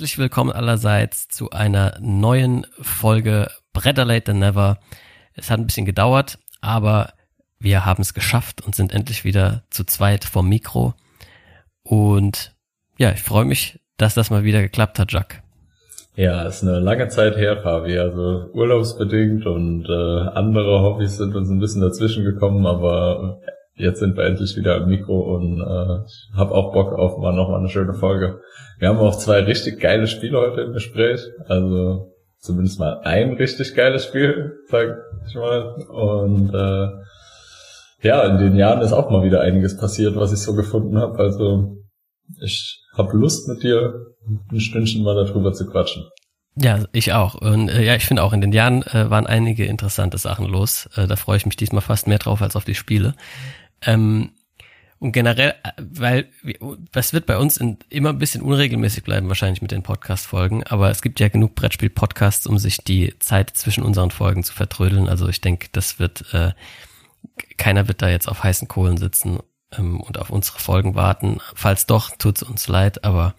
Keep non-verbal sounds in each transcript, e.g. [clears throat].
Herzlich willkommen allerseits zu einer neuen Folge Better Late Than Never. Es hat ein bisschen gedauert, aber wir haben es geschafft und sind endlich wieder zu zweit vom Mikro. Und ja, ich freue mich, dass das mal wieder geklappt hat, Jack. Ja, ist eine lange Zeit her, Fabi. Also urlaubsbedingt und äh, andere Hobbys sind uns ein bisschen dazwischen gekommen, aber jetzt sind wir endlich wieder am Mikro und äh, habe auch Bock auf mal nochmal eine schöne Folge. Wir haben auch zwei richtig geile Spiele heute im Gespräch. Also zumindest mal ein richtig geiles Spiel, sag ich mal. Und äh, ja, in den Jahren ist auch mal wieder einiges passiert, was ich so gefunden habe. Also ich habe Lust mit dir ein Stündchen mal darüber zu quatschen. Ja, ich auch. Und äh, ja, ich finde auch, in den Jahren äh, waren einige interessante Sachen los. Äh, da freue ich mich diesmal fast mehr drauf als auf die Spiele. Ähm, und generell, äh, weil das wird bei uns in, immer ein bisschen unregelmäßig bleiben, wahrscheinlich mit den Podcast-Folgen, aber es gibt ja genug Brettspiel-Podcasts, um sich die Zeit zwischen unseren Folgen zu vertrödeln. Also ich denke, das wird, äh, keiner wird da jetzt auf heißen Kohlen sitzen ähm, und auf unsere Folgen warten. Falls doch, tut's uns leid, aber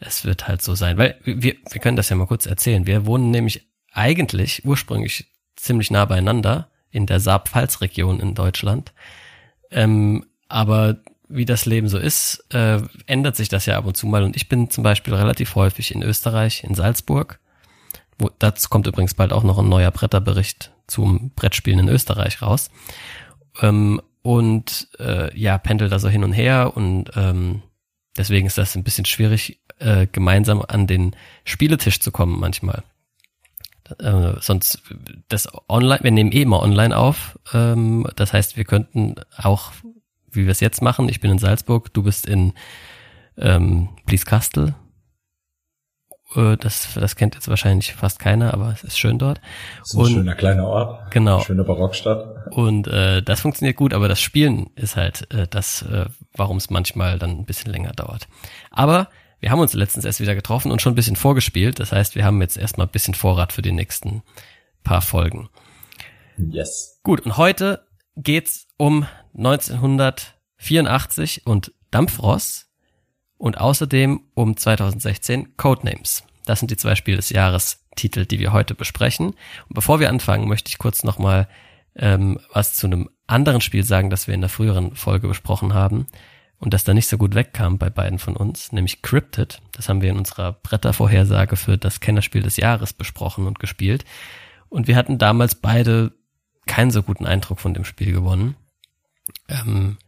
es wird halt so sein. Weil wir, wir können das ja mal kurz erzählen. Wir wohnen nämlich eigentlich ursprünglich ziemlich nah beieinander in der Saar-Pfalz-Region in Deutschland. Ähm, aber wie das Leben so ist, äh, ändert sich das ja ab und zu mal. Und ich bin zum Beispiel relativ häufig in Österreich, in Salzburg. Wo, dazu kommt übrigens bald auch noch ein neuer Bretterbericht zum Brettspielen in Österreich raus. Ähm, und äh, ja, pendel da so hin und her und ähm, deswegen ist das ein bisschen schwierig, äh, gemeinsam an den Spieletisch zu kommen manchmal. Äh, sonst das online, wir nehmen eh immer online auf. Ähm, das heißt, wir könnten auch, wie wir es jetzt machen, ich bin in Salzburg, du bist in ähm, Blieskastel. Äh, das, das kennt jetzt wahrscheinlich fast keiner, aber es ist schön dort. Das ist ein und, schöner kleiner Ort. Genau. Schöne Barockstadt. Und äh, das funktioniert gut, aber das Spielen ist halt äh, das, äh, warum es manchmal dann ein bisschen länger dauert. Aber wir haben uns letztens erst wieder getroffen und schon ein bisschen vorgespielt. Das heißt, wir haben jetzt erstmal ein bisschen Vorrat für die nächsten paar Folgen. Yes. Gut, und heute geht's um 1984 und Dampfross und außerdem um 2016 Codenames. Das sind die zwei Spiele des Jahres Titel, die wir heute besprechen. Und bevor wir anfangen, möchte ich kurz nochmal ähm, was zu einem anderen Spiel sagen, das wir in der früheren Folge besprochen haben und das da nicht so gut wegkam bei beiden von uns, nämlich Cryptid. Das haben wir in unserer Brettervorhersage für das Kennerspiel des Jahres besprochen und gespielt. Und wir hatten damals beide keinen so guten Eindruck von dem Spiel gewonnen. Ähm,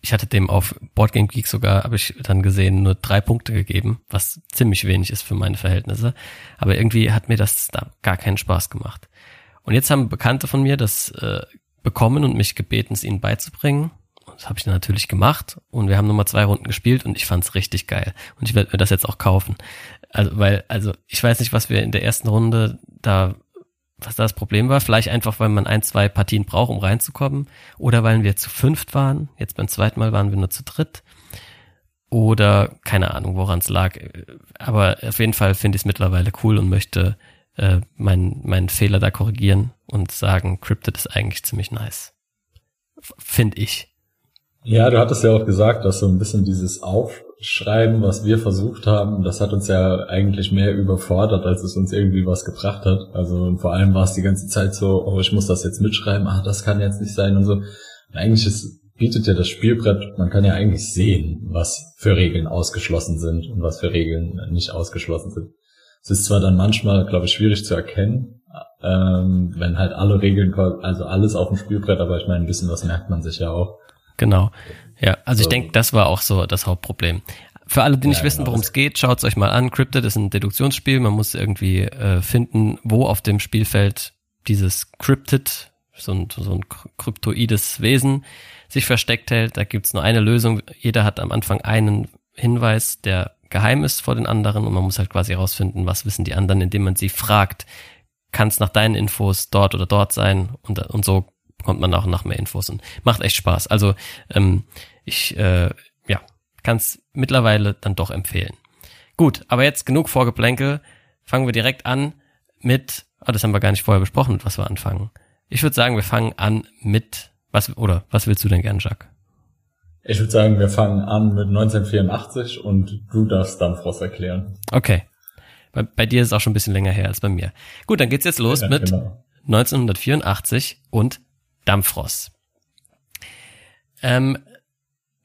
ich hatte dem auf Boardgame Geek sogar, habe ich dann gesehen, nur drei Punkte gegeben, was ziemlich wenig ist für meine Verhältnisse. Aber irgendwie hat mir das da gar keinen Spaß gemacht. Und jetzt haben Bekannte von mir das äh, bekommen und mich gebeten, es ihnen beizubringen. Das habe ich natürlich gemacht und wir haben nochmal zwei Runden gespielt und ich fand's richtig geil. Und ich werde mir das jetzt auch kaufen. Also, weil, also ich weiß nicht, was wir in der ersten Runde da, was da das Problem war. Vielleicht einfach, weil man ein, zwei Partien braucht, um reinzukommen. Oder weil wir zu fünft waren. Jetzt beim zweiten Mal waren wir nur zu dritt. Oder keine Ahnung, woran es lag. Aber auf jeden Fall finde ich es mittlerweile cool und möchte äh, meinen, meinen Fehler da korrigieren und sagen, Cryptid ist eigentlich ziemlich nice. Finde ich. Ja, du hattest ja auch gesagt, dass so ein bisschen dieses Aufschreiben, was wir versucht haben, das hat uns ja eigentlich mehr überfordert, als es uns irgendwie was gebracht hat. Also vor allem war es die ganze Zeit so, oh, ich muss das jetzt mitschreiben, ah, das kann jetzt nicht sein und so. Und eigentlich ist, bietet ja das Spielbrett, man kann ja eigentlich sehen, was für Regeln ausgeschlossen sind und was für Regeln nicht ausgeschlossen sind. Es ist zwar dann manchmal, glaube ich, schwierig zu erkennen, ähm, wenn halt alle Regeln, also alles auf dem Spielbrett, aber ich meine, ein bisschen was merkt man sich ja auch. Genau. Ja, also ich denke, das war auch so das Hauptproblem. Für alle, die nicht ja, wissen, genau. worum es geht, schaut es euch mal an. Cryptid ist ein Deduktionsspiel. Man muss irgendwie äh, finden, wo auf dem Spielfeld dieses Cryptid, so ein, so ein kryptoides Wesen, sich versteckt hält. Da gibt's nur eine Lösung. Jeder hat am Anfang einen Hinweis, der geheim ist vor den anderen und man muss halt quasi herausfinden, was wissen die anderen, indem man sie fragt, kann es nach deinen Infos dort oder dort sein und, und so bekommt man auch noch mehr Infos und macht echt Spaß. Also ähm, ich äh, ja, kann es mittlerweile dann doch empfehlen. Gut, aber jetzt genug Vorgeplänkel. Fangen wir direkt an mit, oh, das haben wir gar nicht vorher besprochen, was wir anfangen. Ich würde sagen, wir fangen an mit, was, oder was willst du denn gern, Jacques? Ich würde sagen, wir fangen an mit 1984 und du darfst Dampfrost erklären. Okay. Bei, bei dir ist es auch schon ein bisschen länger her als bei mir. Gut, dann geht's jetzt los ja, mit genau. 1984 und Dampfrost. Ähm,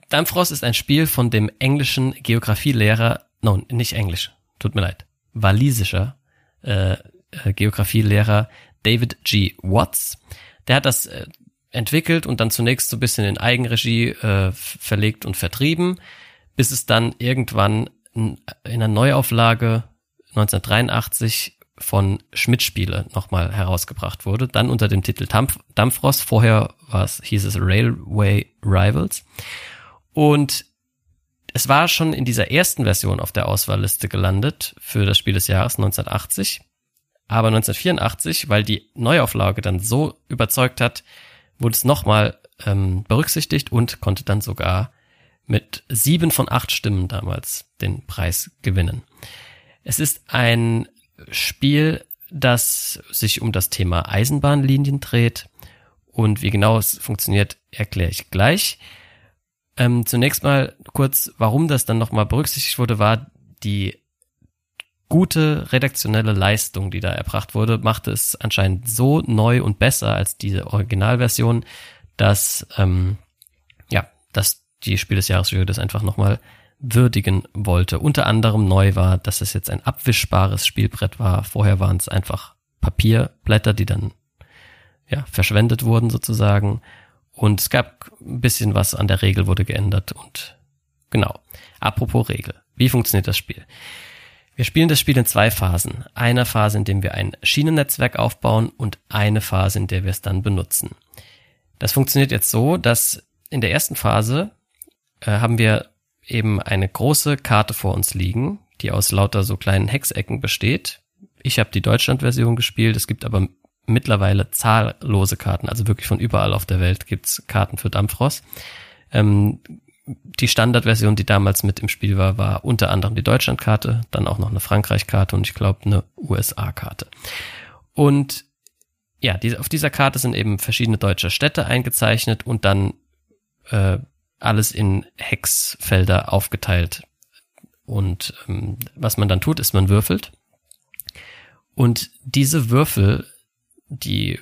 Dampfrost ist ein Spiel von dem englischen Geografielehrer, no, nicht englisch, tut mir leid, walisischer äh, äh, Geografielehrer David G. Watts. Der hat das äh, entwickelt und dann zunächst so ein bisschen in Eigenregie äh, verlegt und vertrieben, bis es dann irgendwann in einer Neuauflage 1983 von Schmidt Spiele nochmal herausgebracht wurde, dann unter dem Titel Dampf, Dampfrost, vorher war es, hieß es Railway Rivals. Und es war schon in dieser ersten Version auf der Auswahlliste gelandet für das Spiel des Jahres 1980. Aber 1984, weil die Neuauflage dann so überzeugt hat, wurde es nochmal ähm, berücksichtigt und konnte dann sogar mit sieben von acht Stimmen damals den Preis gewinnen. Es ist ein Spiel, das sich um das Thema Eisenbahnlinien dreht. Und wie genau es funktioniert, erkläre ich gleich. Ähm, zunächst mal kurz, warum das dann nochmal berücksichtigt wurde, war die gute redaktionelle Leistung, die da erbracht wurde, machte es anscheinend so neu und besser als diese Originalversion, dass ähm, ja, dass die Spiel des Jahresjury das einfach nochmal würdigen wollte. Unter anderem neu war, dass es jetzt ein abwischbares Spielbrett war. Vorher waren es einfach Papierblätter, die dann ja verschwendet wurden sozusagen. Und es gab ein bisschen was an der Regel wurde geändert und genau. Apropos Regel. Wie funktioniert das Spiel? Wir spielen das Spiel in zwei Phasen. Eine Phase, in der wir ein Schienennetzwerk aufbauen und eine Phase, in der wir es dann benutzen. Das funktioniert jetzt so, dass in der ersten Phase äh, haben wir eben eine große Karte vor uns liegen, die aus lauter so kleinen Hexecken besteht. Ich habe die Deutschland-Version gespielt, es gibt aber mittlerweile zahllose Karten, also wirklich von überall auf der Welt gibt's Karten für Dampfross. Ähm, die Standardversion, die damals mit im Spiel war, war unter anderem die Deutschlandkarte, dann auch noch eine Frankreich-Karte und ich glaube eine USA-Karte. Und ja, die, auf dieser Karte sind eben verschiedene deutsche Städte eingezeichnet und dann äh, alles in Hexfelder aufgeteilt. Und ähm, was man dann tut, ist, man würfelt. Und diese Würfel, die,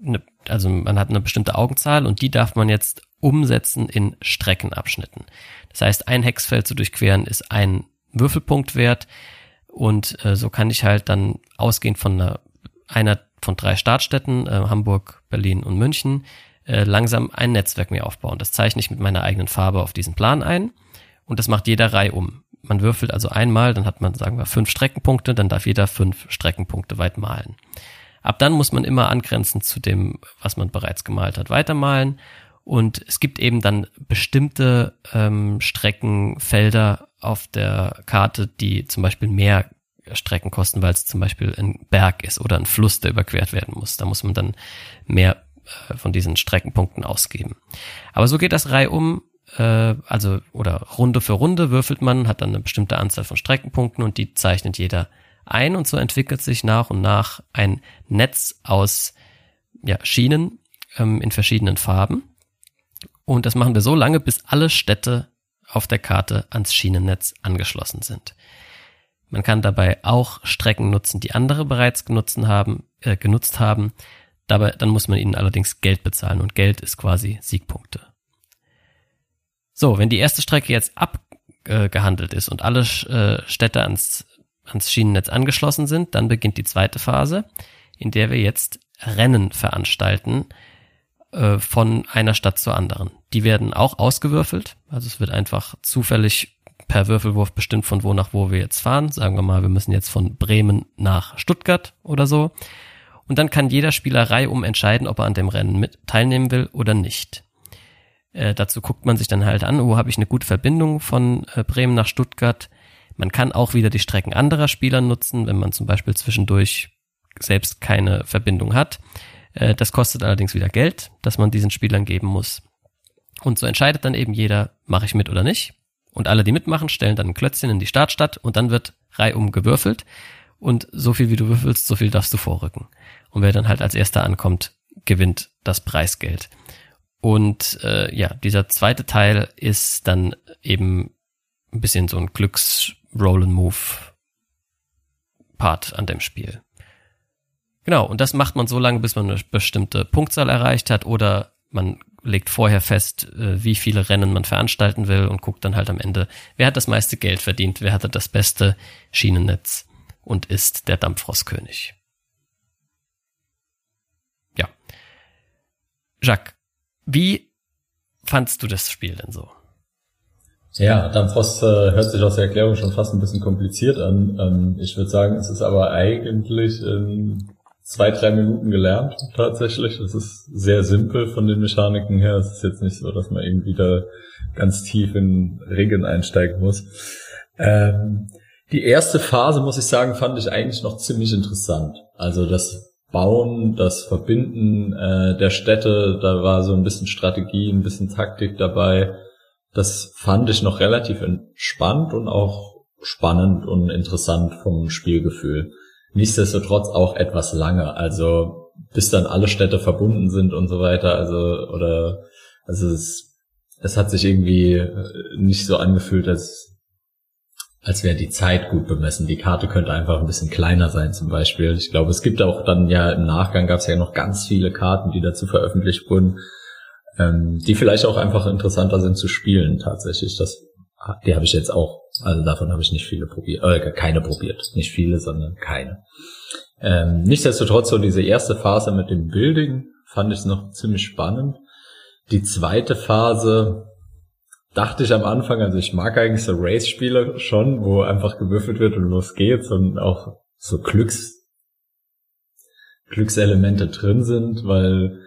ne, also man hat eine bestimmte Augenzahl und die darf man jetzt umsetzen in Streckenabschnitten. Das heißt, ein Hexfeld zu durchqueren ist ein Würfelpunkt wert und äh, so kann ich halt dann ausgehend von einer, einer von drei Startstätten, äh, Hamburg, Berlin und München, äh, langsam ein Netzwerk mir aufbauen. Das zeichne ich mit meiner eigenen Farbe auf diesen Plan ein und das macht jeder Reihe um. Man würfelt also einmal, dann hat man, sagen wir, fünf Streckenpunkte, dann darf jeder fünf Streckenpunkte weit malen. Ab dann muss man immer angrenzend zu dem, was man bereits gemalt hat, weitermalen. Und es gibt eben dann bestimmte ähm, Streckenfelder auf der Karte, die zum Beispiel mehr Strecken kosten, weil es zum Beispiel ein Berg ist oder ein Fluss, der überquert werden muss. Da muss man dann mehr äh, von diesen Streckenpunkten ausgeben. Aber so geht das reihum, äh, also oder Runde für Runde würfelt man, hat dann eine bestimmte Anzahl von Streckenpunkten und die zeichnet jeder ein und so entwickelt sich nach und nach ein Netz aus ja, Schienen ähm, in verschiedenen Farben. Und das machen wir so lange, bis alle Städte auf der Karte ans Schienennetz angeschlossen sind. Man kann dabei auch Strecken nutzen, die andere bereits genutzt haben, äh, genutzt haben. Dabei, dann muss man ihnen allerdings Geld bezahlen und Geld ist quasi Siegpunkte. So, wenn die erste Strecke jetzt abgehandelt ist und alle äh, Städte ans, ans Schienennetz angeschlossen sind, dann beginnt die zweite Phase, in der wir jetzt Rennen veranstalten äh, von einer Stadt zur anderen. Die werden auch ausgewürfelt, also es wird einfach zufällig per Würfelwurf bestimmt, von wo nach wo wir jetzt fahren. Sagen wir mal, wir müssen jetzt von Bremen nach Stuttgart oder so. Und dann kann jeder Spieler reihum entscheiden, ob er an dem Rennen mit teilnehmen will oder nicht. Äh, dazu guckt man sich dann halt an, wo habe ich eine gute Verbindung von äh, Bremen nach Stuttgart. Man kann auch wieder die Strecken anderer Spieler nutzen, wenn man zum Beispiel zwischendurch selbst keine Verbindung hat. Äh, das kostet allerdings wieder Geld, das man diesen Spielern geben muss. Und so entscheidet dann eben jeder, mache ich mit oder nicht. Und alle, die mitmachen, stellen dann ein Klötzchen in die Startstadt und dann wird reihum gewürfelt. Und so viel wie du würfelst, so viel darfst du vorrücken. Und wer dann halt als erster ankommt, gewinnt das Preisgeld. Und äh, ja, dieser zweite Teil ist dann eben ein bisschen so ein Glücks-Roll-and-Move-Part an dem Spiel. Genau, und das macht man so lange, bis man eine bestimmte Punktzahl erreicht hat oder man legt vorher fest, äh, wie viele Rennen man veranstalten will und guckt dann halt am Ende, wer hat das meiste Geld verdient, wer hatte das beste Schienennetz und ist der Dampfrostkönig. Ja. Jacques, wie fandst du das Spiel denn so? Ja, Dampfrost äh, hört sich aus der Erklärung schon fast ein bisschen kompliziert an. Ähm, ich würde sagen, es ist aber eigentlich in zwei, drei Minuten gelernt tatsächlich. Es ist sehr simpel von den Mechaniken her. Es ist jetzt nicht so, dass man irgendwie da ganz tief in Regeln einsteigen muss. Ähm, die erste Phase, muss ich sagen, fand ich eigentlich noch ziemlich interessant. Also das Bauen, das Verbinden äh, der Städte, da war so ein bisschen Strategie, ein bisschen Taktik dabei. Das fand ich noch relativ entspannt und auch spannend und interessant vom Spielgefühl. Nichtsdestotrotz auch etwas lange, also bis dann alle Städte verbunden sind und so weiter, also oder also es, es hat sich irgendwie äh, nicht so angefühlt, als als wäre die Zeit gut bemessen. Die Karte könnte einfach ein bisschen kleiner sein zum Beispiel. Ich glaube, es gibt auch dann ja im Nachgang gab es ja noch ganz viele Karten, die dazu veröffentlicht wurden, ähm, die vielleicht auch einfach interessanter sind zu spielen tatsächlich. Das, die habe ich jetzt auch. Also davon habe ich nicht viele probiert, äh, keine probiert. Nicht viele, sondern keine. Ähm, nichtsdestotrotz so diese erste Phase mit dem Building fand ich noch ziemlich spannend. Die zweite Phase dachte ich am Anfang, also ich mag eigentlich so Race-Spiele schon, wo einfach gewürfelt wird und los geht's und auch so Glücks, Glückselemente drin sind, weil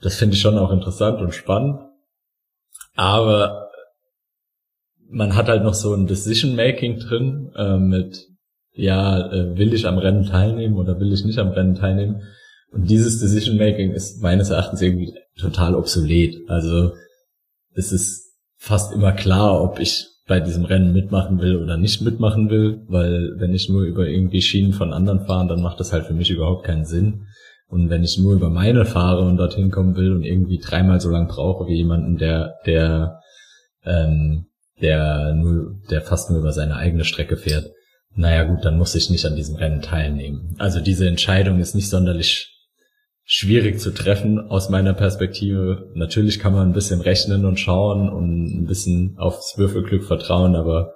das finde ich schon auch interessant und spannend. Aber man hat halt noch so ein Decision-Making drin äh, mit, ja, äh, will ich am Rennen teilnehmen oder will ich nicht am Rennen teilnehmen? Und dieses Decision-Making ist meines Erachtens irgendwie total obsolet. Also es ist fast immer klar, ob ich bei diesem Rennen mitmachen will oder nicht mitmachen will, weil wenn ich nur über irgendwie Schienen von anderen fahre, dann macht das halt für mich überhaupt keinen Sinn. Und wenn ich nur über meine fahre und dorthin kommen will und irgendwie dreimal so lang brauche wie jemanden, der, der, ähm, der nur, der fast nur über seine eigene Strecke fährt, naja gut, dann muss ich nicht an diesem Rennen teilnehmen. Also diese Entscheidung ist nicht sonderlich schwierig zu treffen aus meiner Perspektive. Natürlich kann man ein bisschen rechnen und schauen und ein bisschen aufs Würfelglück vertrauen, aber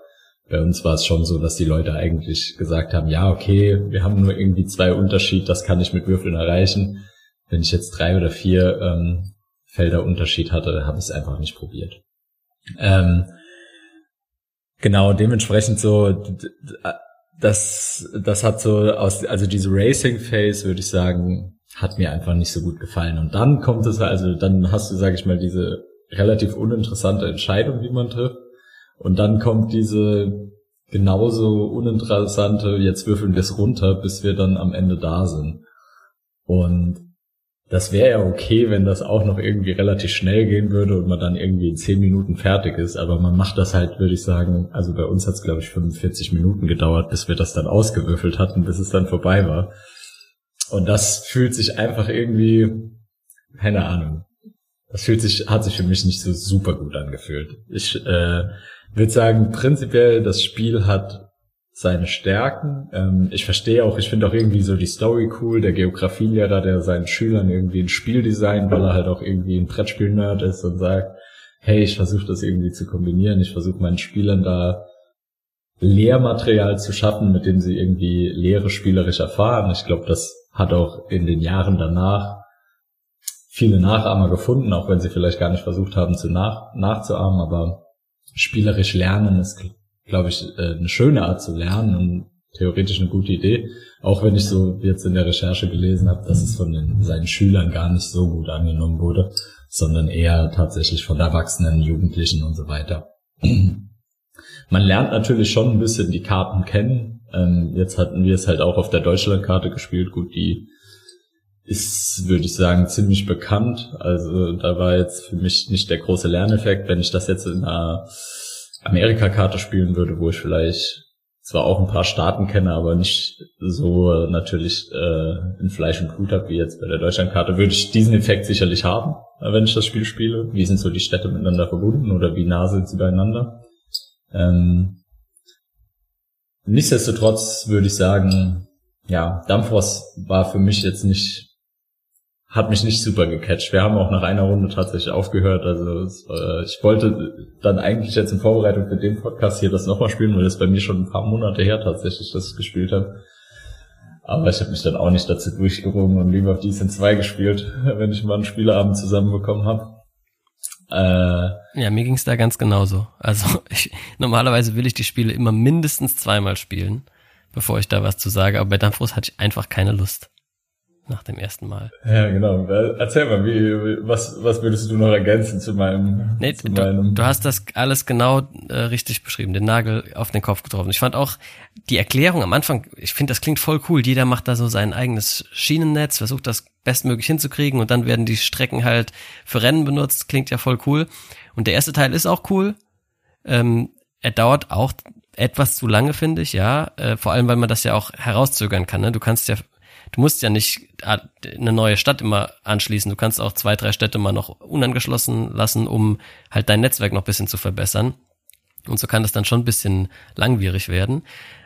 bei uns war es schon so, dass die Leute eigentlich gesagt haben, ja, okay, wir haben nur irgendwie zwei Unterschied, das kann ich mit Würfeln erreichen. Wenn ich jetzt drei oder vier ähm, Felder Unterschied hatte, habe ich es einfach nicht probiert. Ähm, genau, dementsprechend so, das, das hat so aus, also diese Racing Phase, würde ich sagen, hat mir einfach nicht so gut gefallen. Und dann kommt es also, dann hast du, sag ich mal, diese relativ uninteressante Entscheidung, die man trifft. Und dann kommt diese genauso uninteressante, jetzt würfeln wir es runter, bis wir dann am Ende da sind. Und das wäre ja okay, wenn das auch noch irgendwie relativ schnell gehen würde und man dann irgendwie in zehn Minuten fertig ist. Aber man macht das halt, würde ich sagen, also bei uns hat es, glaube ich, 45 Minuten gedauert, bis wir das dann ausgewürfelt hatten, bis es dann vorbei war. Und das fühlt sich einfach irgendwie, keine Ahnung. Das fühlt sich, hat sich für mich nicht so super gut angefühlt. Ich äh, würde sagen, prinzipiell, das Spiel hat seine Stärken. Ähm, ich verstehe auch, ich finde auch irgendwie so die Story cool, der Geografielehrer, der seinen Schülern irgendwie ein Spiel designt, weil er halt auch irgendwie ein Brettspiel-Nerd ist und sagt, hey, ich versuche das irgendwie zu kombinieren, ich versuche meinen Spielern da Lehrmaterial zu schaffen, mit dem sie irgendwie Lehre spielerisch erfahren. Ich glaube, das hat auch in den Jahren danach viele Nachahmer gefunden, auch wenn sie vielleicht gar nicht versucht haben, zu nach, nachzuahmen, aber spielerisch lernen ist, glaube ich, äh, eine schöne Art zu lernen und theoretisch eine gute Idee, auch wenn ich so jetzt in der Recherche gelesen habe, dass es von den, seinen Schülern gar nicht so gut angenommen wurde, sondern eher tatsächlich von Erwachsenen, Jugendlichen und so weiter. [clears throat] Man lernt natürlich schon ein bisschen die Karten kennen, ähm, jetzt hatten wir es halt auch auf der Deutschlandkarte gespielt. Gut, die ist, würde ich sagen, ziemlich bekannt. Also da war jetzt für mich nicht der große Lerneffekt. Wenn ich das jetzt in einer Amerika-Karte spielen würde, wo ich vielleicht zwar auch ein paar Staaten kenne, aber nicht so natürlich äh, in Fleisch und Blut habe wie jetzt bei der Deutschlandkarte, würde ich diesen Effekt sicherlich haben, wenn ich das Spiel spiele. Wie sind so die Städte miteinander verbunden oder wie nah sind sie beieinander? Ähm, nichtsdestotrotz würde ich sagen, ja, Dampfrost war für mich jetzt nicht hat mich nicht super gecatcht. Wir haben auch nach einer Runde tatsächlich aufgehört. Also es, äh, ich wollte dann eigentlich jetzt in Vorbereitung für den Podcast hier das nochmal spielen, weil das bei mir schon ein paar Monate her tatsächlich das gespielt habe. Aber ich habe mich dann auch nicht dazu durchgerungen und lieber auf Dies in 2 gespielt, [laughs] wenn ich mal einen Spieleabend zusammenbekommen habe. Äh, ja, mir ging's da ganz genauso. Also [laughs] ich, normalerweise will ich die Spiele immer mindestens zweimal spielen, bevor ich da was zu sage, aber bei Dampfros hatte ich einfach keine Lust nach dem ersten Mal. Ja, genau. Erzähl mal, wie, was, was würdest du noch ergänzen zu meinem, nee, zu du, meinem du hast das alles genau äh, richtig beschrieben, den Nagel auf den Kopf getroffen. Ich fand auch die Erklärung am Anfang, ich finde, das klingt voll cool. Jeder macht da so sein eigenes Schienennetz, versucht das bestmöglich hinzukriegen und dann werden die Strecken halt für Rennen benutzt. Klingt ja voll cool. Und der erste Teil ist auch cool. Ähm, er dauert auch etwas zu lange, finde ich, ja. Äh, vor allem, weil man das ja auch herauszögern kann. Ne? Du kannst ja du musst ja nicht eine neue Stadt immer anschließen. Du kannst auch zwei, drei Städte mal noch unangeschlossen lassen, um halt dein Netzwerk noch bisschen zu verbessern. Und so kann das dann schon ein bisschen langwierig werden.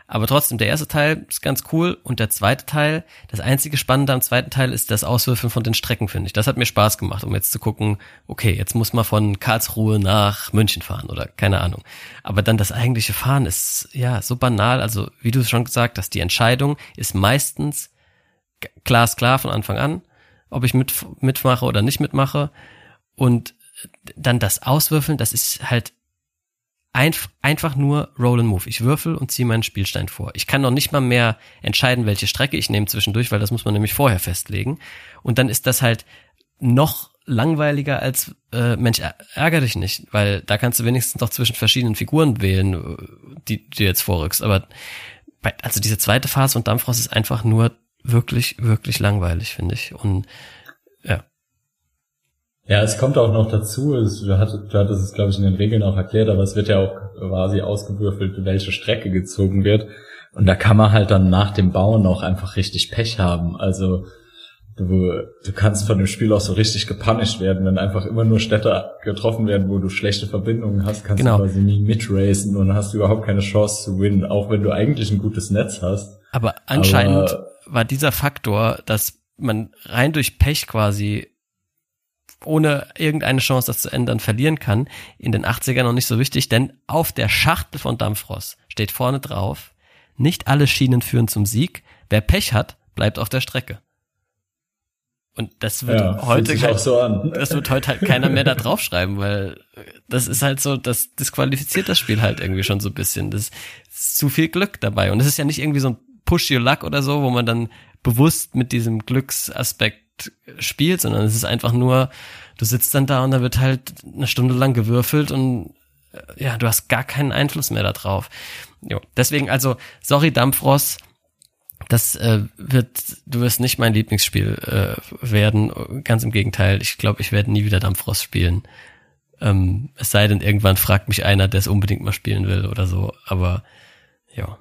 Aber trotzdem, der erste Teil ist ganz cool und der zweite Teil, das einzige Spannende am zweiten Teil ist das Auswürfeln von den Strecken, finde ich. Das hat mir Spaß gemacht, um jetzt zu gucken, okay, jetzt muss man von Karlsruhe nach München fahren oder keine Ahnung. Aber dann das eigentliche Fahren ist ja so banal. Also, wie du schon gesagt hast, die Entscheidung ist meistens glasklar von Anfang an, ob ich mit, mitmache oder nicht mitmache. Und dann das Auswürfeln, das ist halt einf einfach nur Roll and Move. Ich würfel und ziehe meinen Spielstein vor. Ich kann noch nicht mal mehr entscheiden, welche Strecke ich nehme zwischendurch, weil das muss man nämlich vorher festlegen. Und dann ist das halt noch langweiliger als äh, Mensch, ärger dich nicht, weil da kannst du wenigstens noch zwischen verschiedenen Figuren wählen, äh, die, du jetzt vorrückst. Aber bei, also diese zweite Phase von Dampfrost ist einfach nur wirklich, wirklich langweilig, finde ich. Und ja. Ja, es kommt auch noch dazu, du hattest, du hattest es, glaube ich, in den Regeln auch erklärt, aber es wird ja auch quasi ausgewürfelt, welche Strecke gezogen wird. Und da kann man halt dann nach dem Bauen auch einfach richtig Pech haben. Also du, du kannst von dem Spiel auch so richtig gepunished werden, wenn einfach immer nur Städte getroffen werden, wo du schlechte Verbindungen hast, kannst genau. du quasi nie mitracen und hast überhaupt keine Chance zu gewinnen, auch wenn du eigentlich ein gutes Netz hast. Aber anscheinend aber war dieser Faktor, dass man rein durch Pech quasi ohne irgendeine Chance, das zu ändern, verlieren kann, in den 80ern noch nicht so wichtig, denn auf der Schachtel von Dampfross steht vorne drauf, nicht alle Schienen führen zum Sieg, wer Pech hat, bleibt auf der Strecke. Und das wird ja, heute halt, so das wird heute halt keiner mehr da draufschreiben, weil das ist halt so, das disqualifiziert das Spiel halt irgendwie schon so ein bisschen. Das ist zu viel Glück dabei. Und es ist ja nicht irgendwie so ein Push Your Luck oder so, wo man dann bewusst mit diesem Glücksaspekt spielt, sondern es ist einfach nur, du sitzt dann da und da wird halt eine Stunde lang gewürfelt und äh, ja, du hast gar keinen Einfluss mehr darauf. Jo, deswegen also, sorry Dampfross, das äh, wird, du wirst nicht mein Lieblingsspiel äh, werden. Ganz im Gegenteil, ich glaube, ich werde nie wieder Dampfrost spielen. Ähm, es sei denn, irgendwann fragt mich einer, der es unbedingt mal spielen will oder so. Aber ja.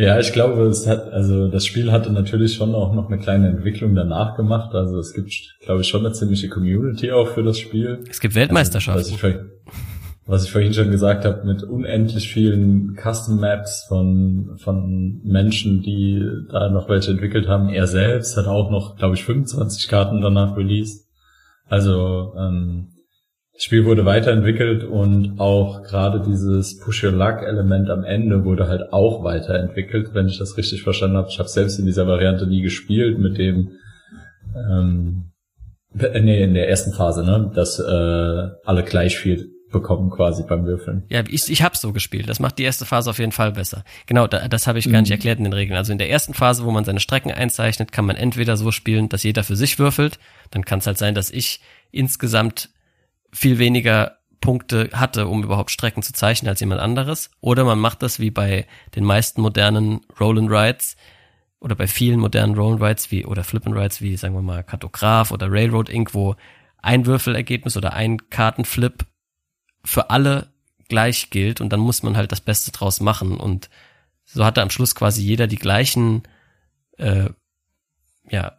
Ja, ich glaube, es hat, also das Spiel hatte natürlich schon auch noch eine kleine Entwicklung danach gemacht. Also es gibt, glaube ich, schon eine ziemliche Community auch für das Spiel. Es gibt Weltmeisterschaften. Also, was, ich, was ich vorhin schon gesagt habe, mit unendlich vielen Custom Maps von, von Menschen, die da noch welche entwickelt haben. Er selbst hat auch noch, glaube ich, 25 Karten danach released. Also ähm, das Spiel wurde weiterentwickelt und auch gerade dieses Push Your Luck Element am Ende wurde halt auch weiterentwickelt, wenn ich das richtig verstanden habe. Ich habe selbst in dieser Variante nie gespielt mit dem ähm, äh, nee, in der ersten Phase, ne, dass äh, alle gleich viel bekommen quasi beim Würfeln. Ja, ich, ich habe so gespielt. Das macht die erste Phase auf jeden Fall besser. Genau, da, das habe ich gar nicht mhm. erklärt in den Regeln. Also in der ersten Phase, wo man seine Strecken einzeichnet, kann man entweder so spielen, dass jeder für sich würfelt. Dann kann es halt sein, dass ich insgesamt viel weniger Punkte hatte, um überhaupt Strecken zu zeichnen als jemand anderes. Oder man macht das wie bei den meisten modernen Roll Rides oder bei vielen modernen Roll Rides wie oder Flip and Rides wie sagen wir mal Kartograf oder Railroad Inc., wo ein Würfelergebnis oder ein Kartenflip für alle gleich gilt und dann muss man halt das Beste draus machen und so hatte am Schluss quasi jeder die gleichen äh, ja,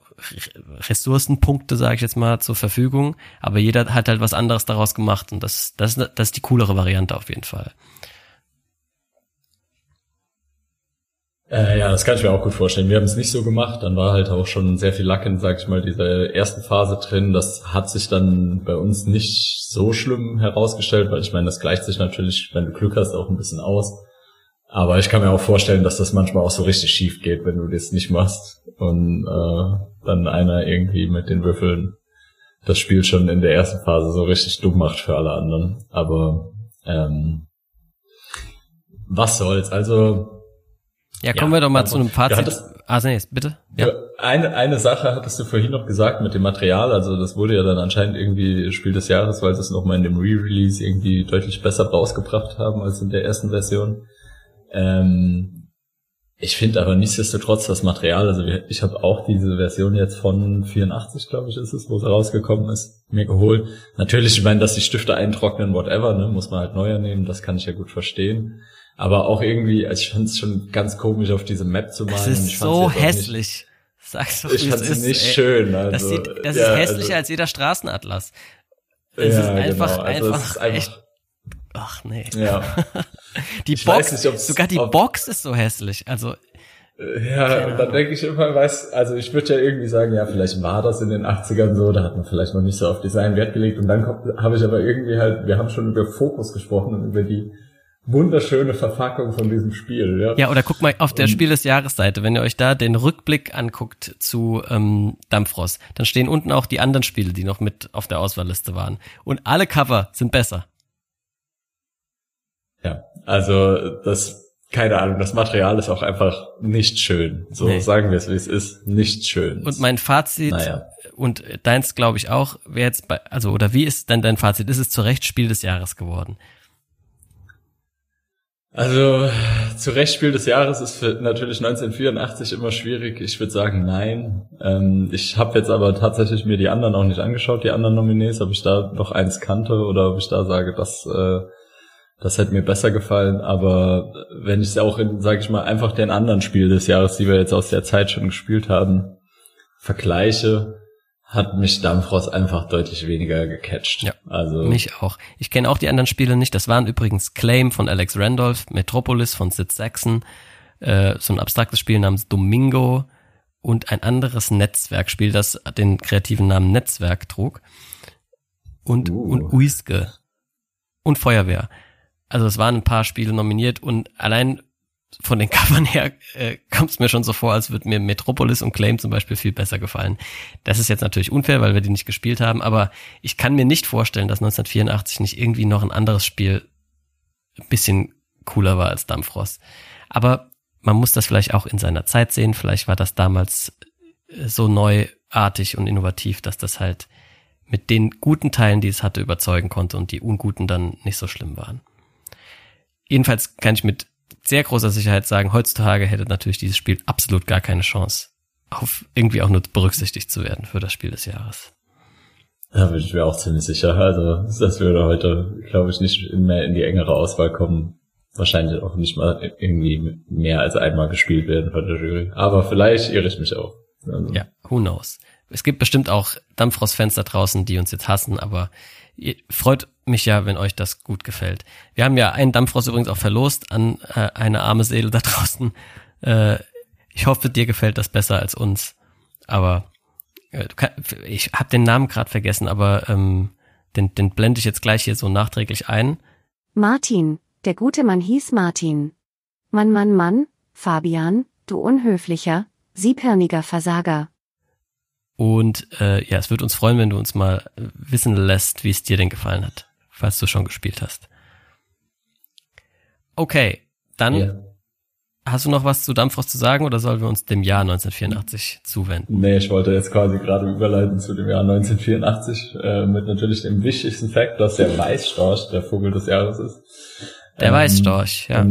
Ressourcenpunkte, sage ich jetzt mal, zur Verfügung, aber jeder hat halt was anderes daraus gemacht und das, das, das ist die coolere Variante auf jeden Fall. Äh, ja, das kann ich mir auch gut vorstellen. Wir haben es nicht so gemacht. Dann war halt auch schon sehr viel Lack in, sag ich mal, dieser ersten Phase drin. Das hat sich dann bei uns nicht so schlimm herausgestellt, weil ich meine, das gleicht sich natürlich, wenn du Glück hast, auch ein bisschen aus. Aber ich kann mir auch vorstellen, dass das manchmal auch so richtig schief geht, wenn du das nicht machst und äh, dann einer irgendwie mit den Würfeln das Spiel schon in der ersten Phase so richtig dumm macht für alle anderen. Aber ähm, was soll's? Also ja, kommen ja, wir doch mal zu einem Fazit. Hattest, ah, nee, bitte. Ja. Eine, eine Sache hattest du vorhin noch gesagt mit dem Material. Also das wurde ja dann anscheinend irgendwie Spiel des Jahres, weil sie es nochmal in dem Re-Release irgendwie deutlich besser rausgebracht haben als in der ersten Version. Ähm, ich finde aber nichtsdestotrotz das Material, also ich habe auch diese Version jetzt von 84, glaube ich, ist es, wo es rausgekommen ist, mir geholt. Natürlich, ich meine, dass die Stifte eintrocknen, whatever, ne, muss man halt neuer nehmen, das kann ich ja gut verstehen. Aber auch irgendwie, also ich fand es schon ganz komisch, auf diese Map zu malen. Es ist so hässlich. Sag's doch, ich fand es nicht ey. schön. Also, das, sieht, das ja, ist hässlicher also, als jeder Straßenatlas. Es ja, ist einfach, genau. also einfach, ist einfach echt. Ach nee. Ja. [laughs] die ich Box, nicht, sogar die Box ist so hässlich. Also ja, und dann denke ich immer, weiß, also ich würde ja irgendwie sagen, ja, vielleicht war das in den 80ern so, da hat man vielleicht noch nicht so auf Design Wert gelegt und dann habe ich aber irgendwie halt, wir haben schon über Fokus gesprochen und über die wunderschöne Verpackung von diesem Spiel. Ja, ja oder guck mal auf der Spiel des Jahresseite, wenn ihr euch da den Rückblick anguckt zu ähm, Dampfrost, dann stehen unten auch die anderen Spiele, die noch mit auf der Auswahlliste waren. Und alle Cover sind besser. Ja, also das, keine Ahnung, das Material ist auch einfach nicht schön. So nee. sagen wir es, wie es ist, nicht schön. Und mein Fazit naja. und deins glaube ich auch, wer jetzt bei, also oder wie ist denn dein Fazit? Ist es zu Recht Spiel des Jahres geworden? Also zu Recht Spiel des Jahres ist für natürlich 1984 immer schwierig. Ich würde sagen, nein. Ähm, ich habe jetzt aber tatsächlich mir die anderen auch nicht angeschaut, die anderen Nominees, ob ich da noch eins kannte oder ob ich da sage, dass äh, das hätte mir besser gefallen. Aber wenn ich es auch in, sage ich mal, einfach den anderen Spiel des Jahres, die wir jetzt aus der Zeit schon gespielt haben, vergleiche, hat mich Dampfrost einfach deutlich weniger gecatcht. Ja, also mich auch. Ich kenne auch die anderen Spiele nicht. Das waren übrigens Claim von Alex Randolph, Metropolis von Sid Saxon, äh, so ein abstraktes Spiel namens Domingo und ein anderes Netzwerkspiel, das den kreativen Namen Netzwerk trug und uh. und Uiske und Feuerwehr. Also es waren ein paar Spiele nominiert und allein von den [laughs] Covern her äh, kommt es mir schon so vor, als würde mir Metropolis und Claim zum Beispiel viel besser gefallen. Das ist jetzt natürlich unfair, weil wir die nicht gespielt haben, aber ich kann mir nicht vorstellen, dass 1984 nicht irgendwie noch ein anderes Spiel ein bisschen cooler war als Dampfrost. Aber man muss das vielleicht auch in seiner Zeit sehen. Vielleicht war das damals äh, so neuartig und innovativ, dass das halt mit den guten Teilen, die es hatte, überzeugen konnte und die unguten dann nicht so schlimm waren. Jedenfalls kann ich mit sehr großer Sicherheit sagen, heutzutage hätte natürlich dieses Spiel absolut gar keine Chance, auf irgendwie auch nur berücksichtigt zu werden für das Spiel des Jahres. Da bin ich mir auch ziemlich sicher. Also das würde heute, glaube ich, nicht mehr in die engere Auswahl kommen. Wahrscheinlich auch nicht mal irgendwie mehr als einmal gespielt werden von der Jury. Aber vielleicht irre ich mich auch. Also. Ja, who knows. Es gibt bestimmt auch Dampfrost-Fans da draußen, die uns jetzt hassen, aber freut mich ja, wenn euch das gut gefällt. Wir haben ja einen Dampfrost übrigens auch verlost an äh, eine arme Seele da [laughs] draußen. Äh, ich hoffe, dir gefällt das besser als uns. Aber äh, kann, ich habe den Namen gerade vergessen, aber ähm, den, den blende ich jetzt gleich hier so nachträglich ein. Martin, der gute Mann hieß Martin. Mann, Mann, Mann, Fabian, du unhöflicher, siebhirniger Versager. Und äh, ja, es würde uns freuen, wenn du uns mal wissen lässt, wie es dir denn gefallen hat, falls du schon gespielt hast. Okay, dann ja. hast du noch was zu Dampfrost zu sagen oder sollen wir uns dem Jahr 1984 zuwenden? Nee, ich wollte jetzt quasi gerade überleiten zu dem Jahr 1984 äh, mit natürlich dem wichtigsten Fakt, dass der Weißstorch der Vogel des Jahres ist. Der ähm, Weißstorch, ja.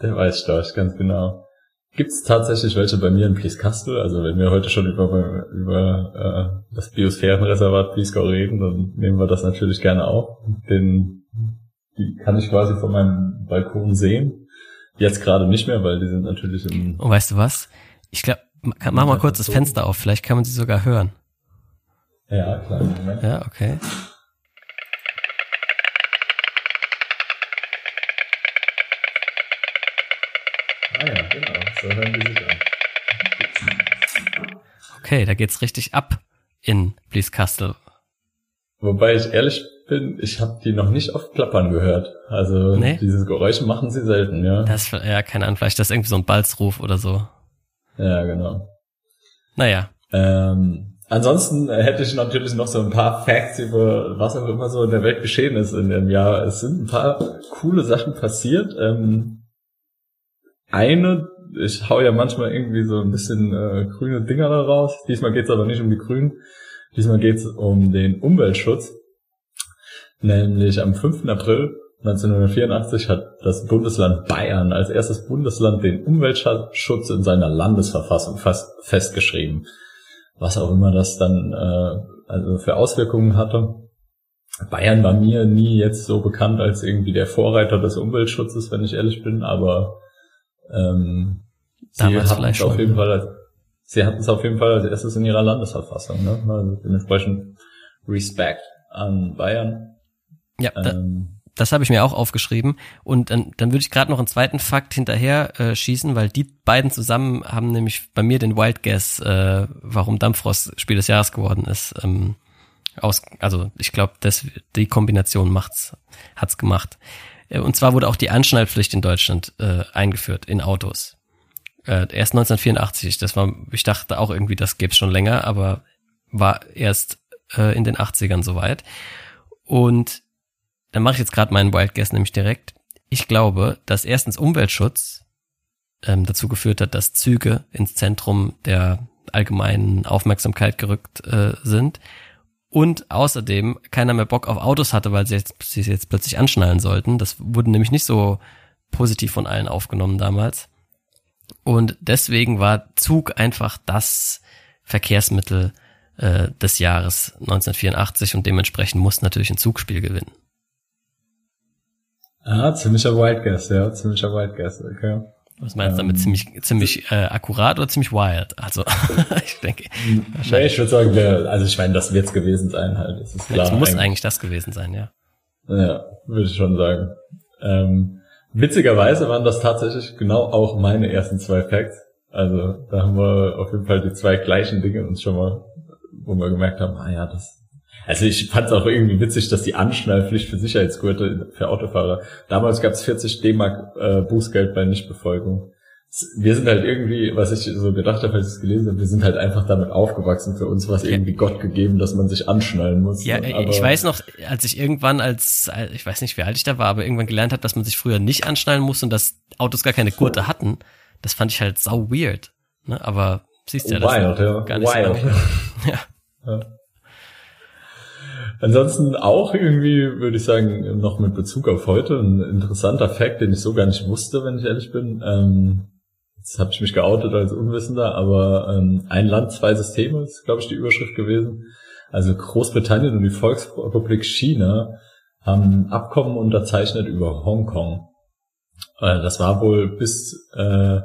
Der Weißstorch, ganz genau. Gibt es tatsächlich welche bei mir in Plieskastel? Also wenn wir heute schon über, über äh, das Biosphärenreservat Plieskau reden, dann nehmen wir das natürlich gerne auf. Den, die kann ich quasi von meinem Balkon sehen. Jetzt gerade nicht mehr, weil die sind natürlich im. Und weißt du was? Ich glaube, mach mal kurz das Fenster auf, vielleicht kann man sie sogar hören. Ja, klar. Moment. Ja, okay. Ah ja, genau. So hören die sich an. Okay, da geht's richtig ab in Blieskastel. Wobei ich ehrlich bin, ich habe die noch nicht oft klappern gehört. Also Nee? dieses Geräusch machen sie selten, ja. Das, ja, keine Ahnung, vielleicht das ist irgendwie so ein Balzruf oder so. Ja, genau. Naja, Ähm, ansonsten hätte ich natürlich noch so ein paar Facts über was auch immer so in der Welt geschehen ist in dem Jahr. Es sind ein paar coole Sachen passiert. Ähm, eine, ich hau ja manchmal irgendwie so ein bisschen äh, grüne Dinger da raus. Diesmal geht's aber nicht um die Grünen. Diesmal geht's um den Umweltschutz. Nämlich am 5. April 1984 hat das Bundesland Bayern als erstes Bundesland den Umweltschutz in seiner Landesverfassung fast festgeschrieben. Was auch immer das dann äh, also für Auswirkungen hatte. Bayern war mir nie jetzt so bekannt als irgendwie der Vorreiter des Umweltschutzes, wenn ich ehrlich bin, aber ähm, sie Damals hatten vielleicht es auf schon. jeden Fall als, sie hatten es auf jeden Fall als erstes in ihrer Landesverfassung, ne? Also dementsprechend Respekt an Bayern. ja, da, Ähm, das habe ich mir auch aufgeschrieben. Und dann, dann würde ich gerade noch einen zweiten Fakt hinterher äh, schießen, weil die beiden zusammen haben nämlich bei mir den Wild Guess, äh, warum Dampfrost Spiel des Jahres geworden ist. Ähm, aus, also ich glaube, die Kombination macht's, hat's gemacht. Äh, Und zwar wurde auch die Anschnallpflicht in Deutschland äh, eingeführt in Autos. Äh, erst 1984. Das war, ich dachte auch irgendwie, das gäbe schon länger, aber war erst äh, in den 80ern soweit. Und dann mache ich jetzt gerade meinen Wild Guess nämlich direkt. Ich glaube, dass erstens Umweltschutz ähm, dazu geführt hat, dass Züge ins Zentrum der allgemeinen Aufmerksamkeit gerückt äh, sind und außerdem keiner mehr Bock auf Autos hatte, weil sie jetzt, sie jetzt plötzlich anschnallen sollten. Das wurde nämlich nicht so positiv von allen aufgenommen damals. Und deswegen war Zug einfach das Verkehrsmittel äh, des Jahres 1984 und dementsprechend muss natürlich ein Zugspiel gewinnen. ah, ziemlicher Wild Guess, ja, ziemlicher Wild Guess, okay. Was meinst du damit? Ähm, Ziemlich, ziemlich äh, akkurat oder ziemlich wild? Also, [laughs] ich denke, Nee, ich würde sagen, der, also ich meine, das wird's gewesen sein halt. Das ist klar. es muss eigentlich das gewesen sein, ja. Ja, würde ich schon sagen. Ähm, witzigerweise waren das tatsächlich genau auch meine ersten zwei Facts. Also da haben wir auf jeden Fall die zwei gleichen Dinge uns schon mal, wo wir gemerkt haben, ah ja, das. Also ich fand es auch irgendwie witzig, dass die Anschnallpflicht für Sicherheitsgurte für Autofahrer. Damals gab es 40 D-Mark äh, Bußgeld bei Nichtbefolgung. Wir sind halt irgendwie, was ich so gedacht habe, als ich es gelesen habe, wir sind halt einfach damit aufgewachsen. Für uns war es irgendwie Gott gegeben, dass man sich anschnallen muss. Ja, äh, ich weiß noch, als ich irgendwann als, äh, ich weiß nicht, wie alt ich da war, aber irgendwann gelernt habe, dass man sich früher nicht anschnallen muss und dass Autos gar keine Gurte hatten, das fand ich halt sau weird. Ne? Aber siehst ja, das Wild, ja. gar nicht Wild. so. [laughs] Ja. Ja. Ansonsten auch irgendwie, würde ich sagen, noch mit Bezug auf heute, ein interessanter Fact, den ich so gar nicht wusste, wenn ich ehrlich bin. Ähm, jetzt habe ich mich geoutet als Unwissender, aber ähm, ein Land, zwei Systeme ist, glaube ich, die Überschrift gewesen. Also Großbritannien und die Volksrepublik China haben ein Abkommen unterzeichnet über Hongkong. Äh, das war wohl bis äh,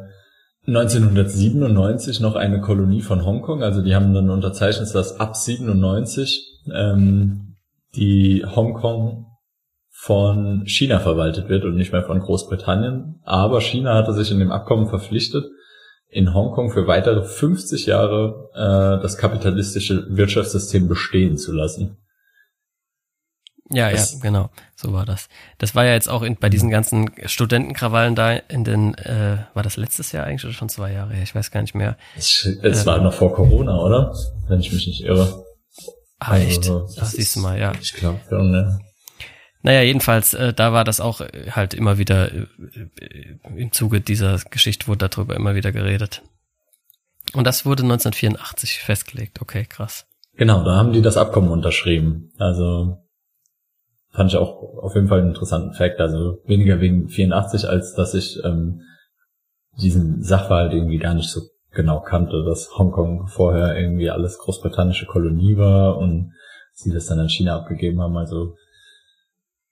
1997 noch eine Kolonie von Hongkong. Also die haben dann unterzeichnet, dass ab 97 ähm, die Hongkong von China verwaltet wird und nicht mehr von Großbritannien. Aber China hatte sich in dem Abkommen verpflichtet, in Hongkong für weitere 50 Jahre äh, das kapitalistische Wirtschaftssystem bestehen zu lassen. Ja, ja, Das- genau, so war das. Das war ja jetzt auch in, bei diesen ganzen Studentenkrawallen da in den, äh, war das letztes Jahr eigentlich oder schon zwei Jahre her? Ich weiß gar nicht mehr. Es, es war noch vor Corona, oder? Wenn ich mich nicht irre. Ah, echt? Also, Ach, das siehst du mal, ja. Ich glaube schon, ne? Naja, jedenfalls, äh, da war das auch äh, halt immer wieder, äh, äh, im Zuge dieser Geschichte wurde darüber immer wieder geredet. Und das wurde 1984 festgelegt. Okay, krass. Genau, da haben die das Abkommen unterschrieben. Also fand ich auch auf jeden Fall einen interessanten Fakt. Also weniger wegen 84, als dass ich ähm, diesen Sachverhalt irgendwie gar nicht so genau kannte, dass Hongkong vorher irgendwie alles großbritannische Kolonie war und sie das dann an China abgegeben haben. Also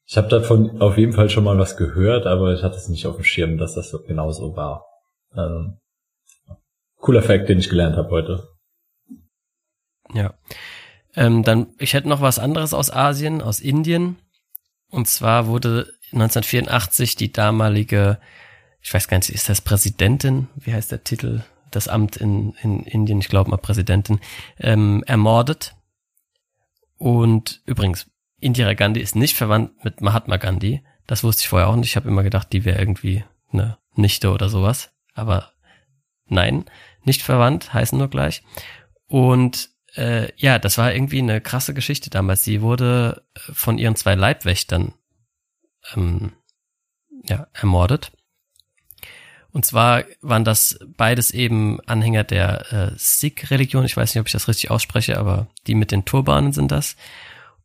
Ich habe davon auf jeden Fall schon mal was gehört, aber ich hatte es nicht auf dem Schirm, dass das so genauso war. Ähm, cooler Fact, den ich gelernt habe heute. Ja. Ähm, dann, ich hätte noch was anderes aus Asien, aus Indien. Und zwar wurde 1984 die damalige, ich weiß gar nicht, ist das Präsidentin? Wie heißt der Titel? Das Amt in, in Indien, ich glaube mal Präsidentin, ähm, ermordet. Und übrigens, Indira Gandhi ist nicht verwandt mit Mahatma Gandhi. Das wusste ich vorher auch nicht. Ich habe immer gedacht, die wäre irgendwie eine Nichte oder sowas. Aber nein, nicht verwandt, heißen nur gleich. Und äh, ja, das war irgendwie eine krasse Geschichte damals. Sie wurde äh, von ihren zwei Leibwächtern ähm, ja, ermordet. Und zwar waren das beides eben Anhänger der äh, Sikh-Religion. Ich weiß nicht, ob ich das richtig ausspreche, aber die mit den Turbanen sind das.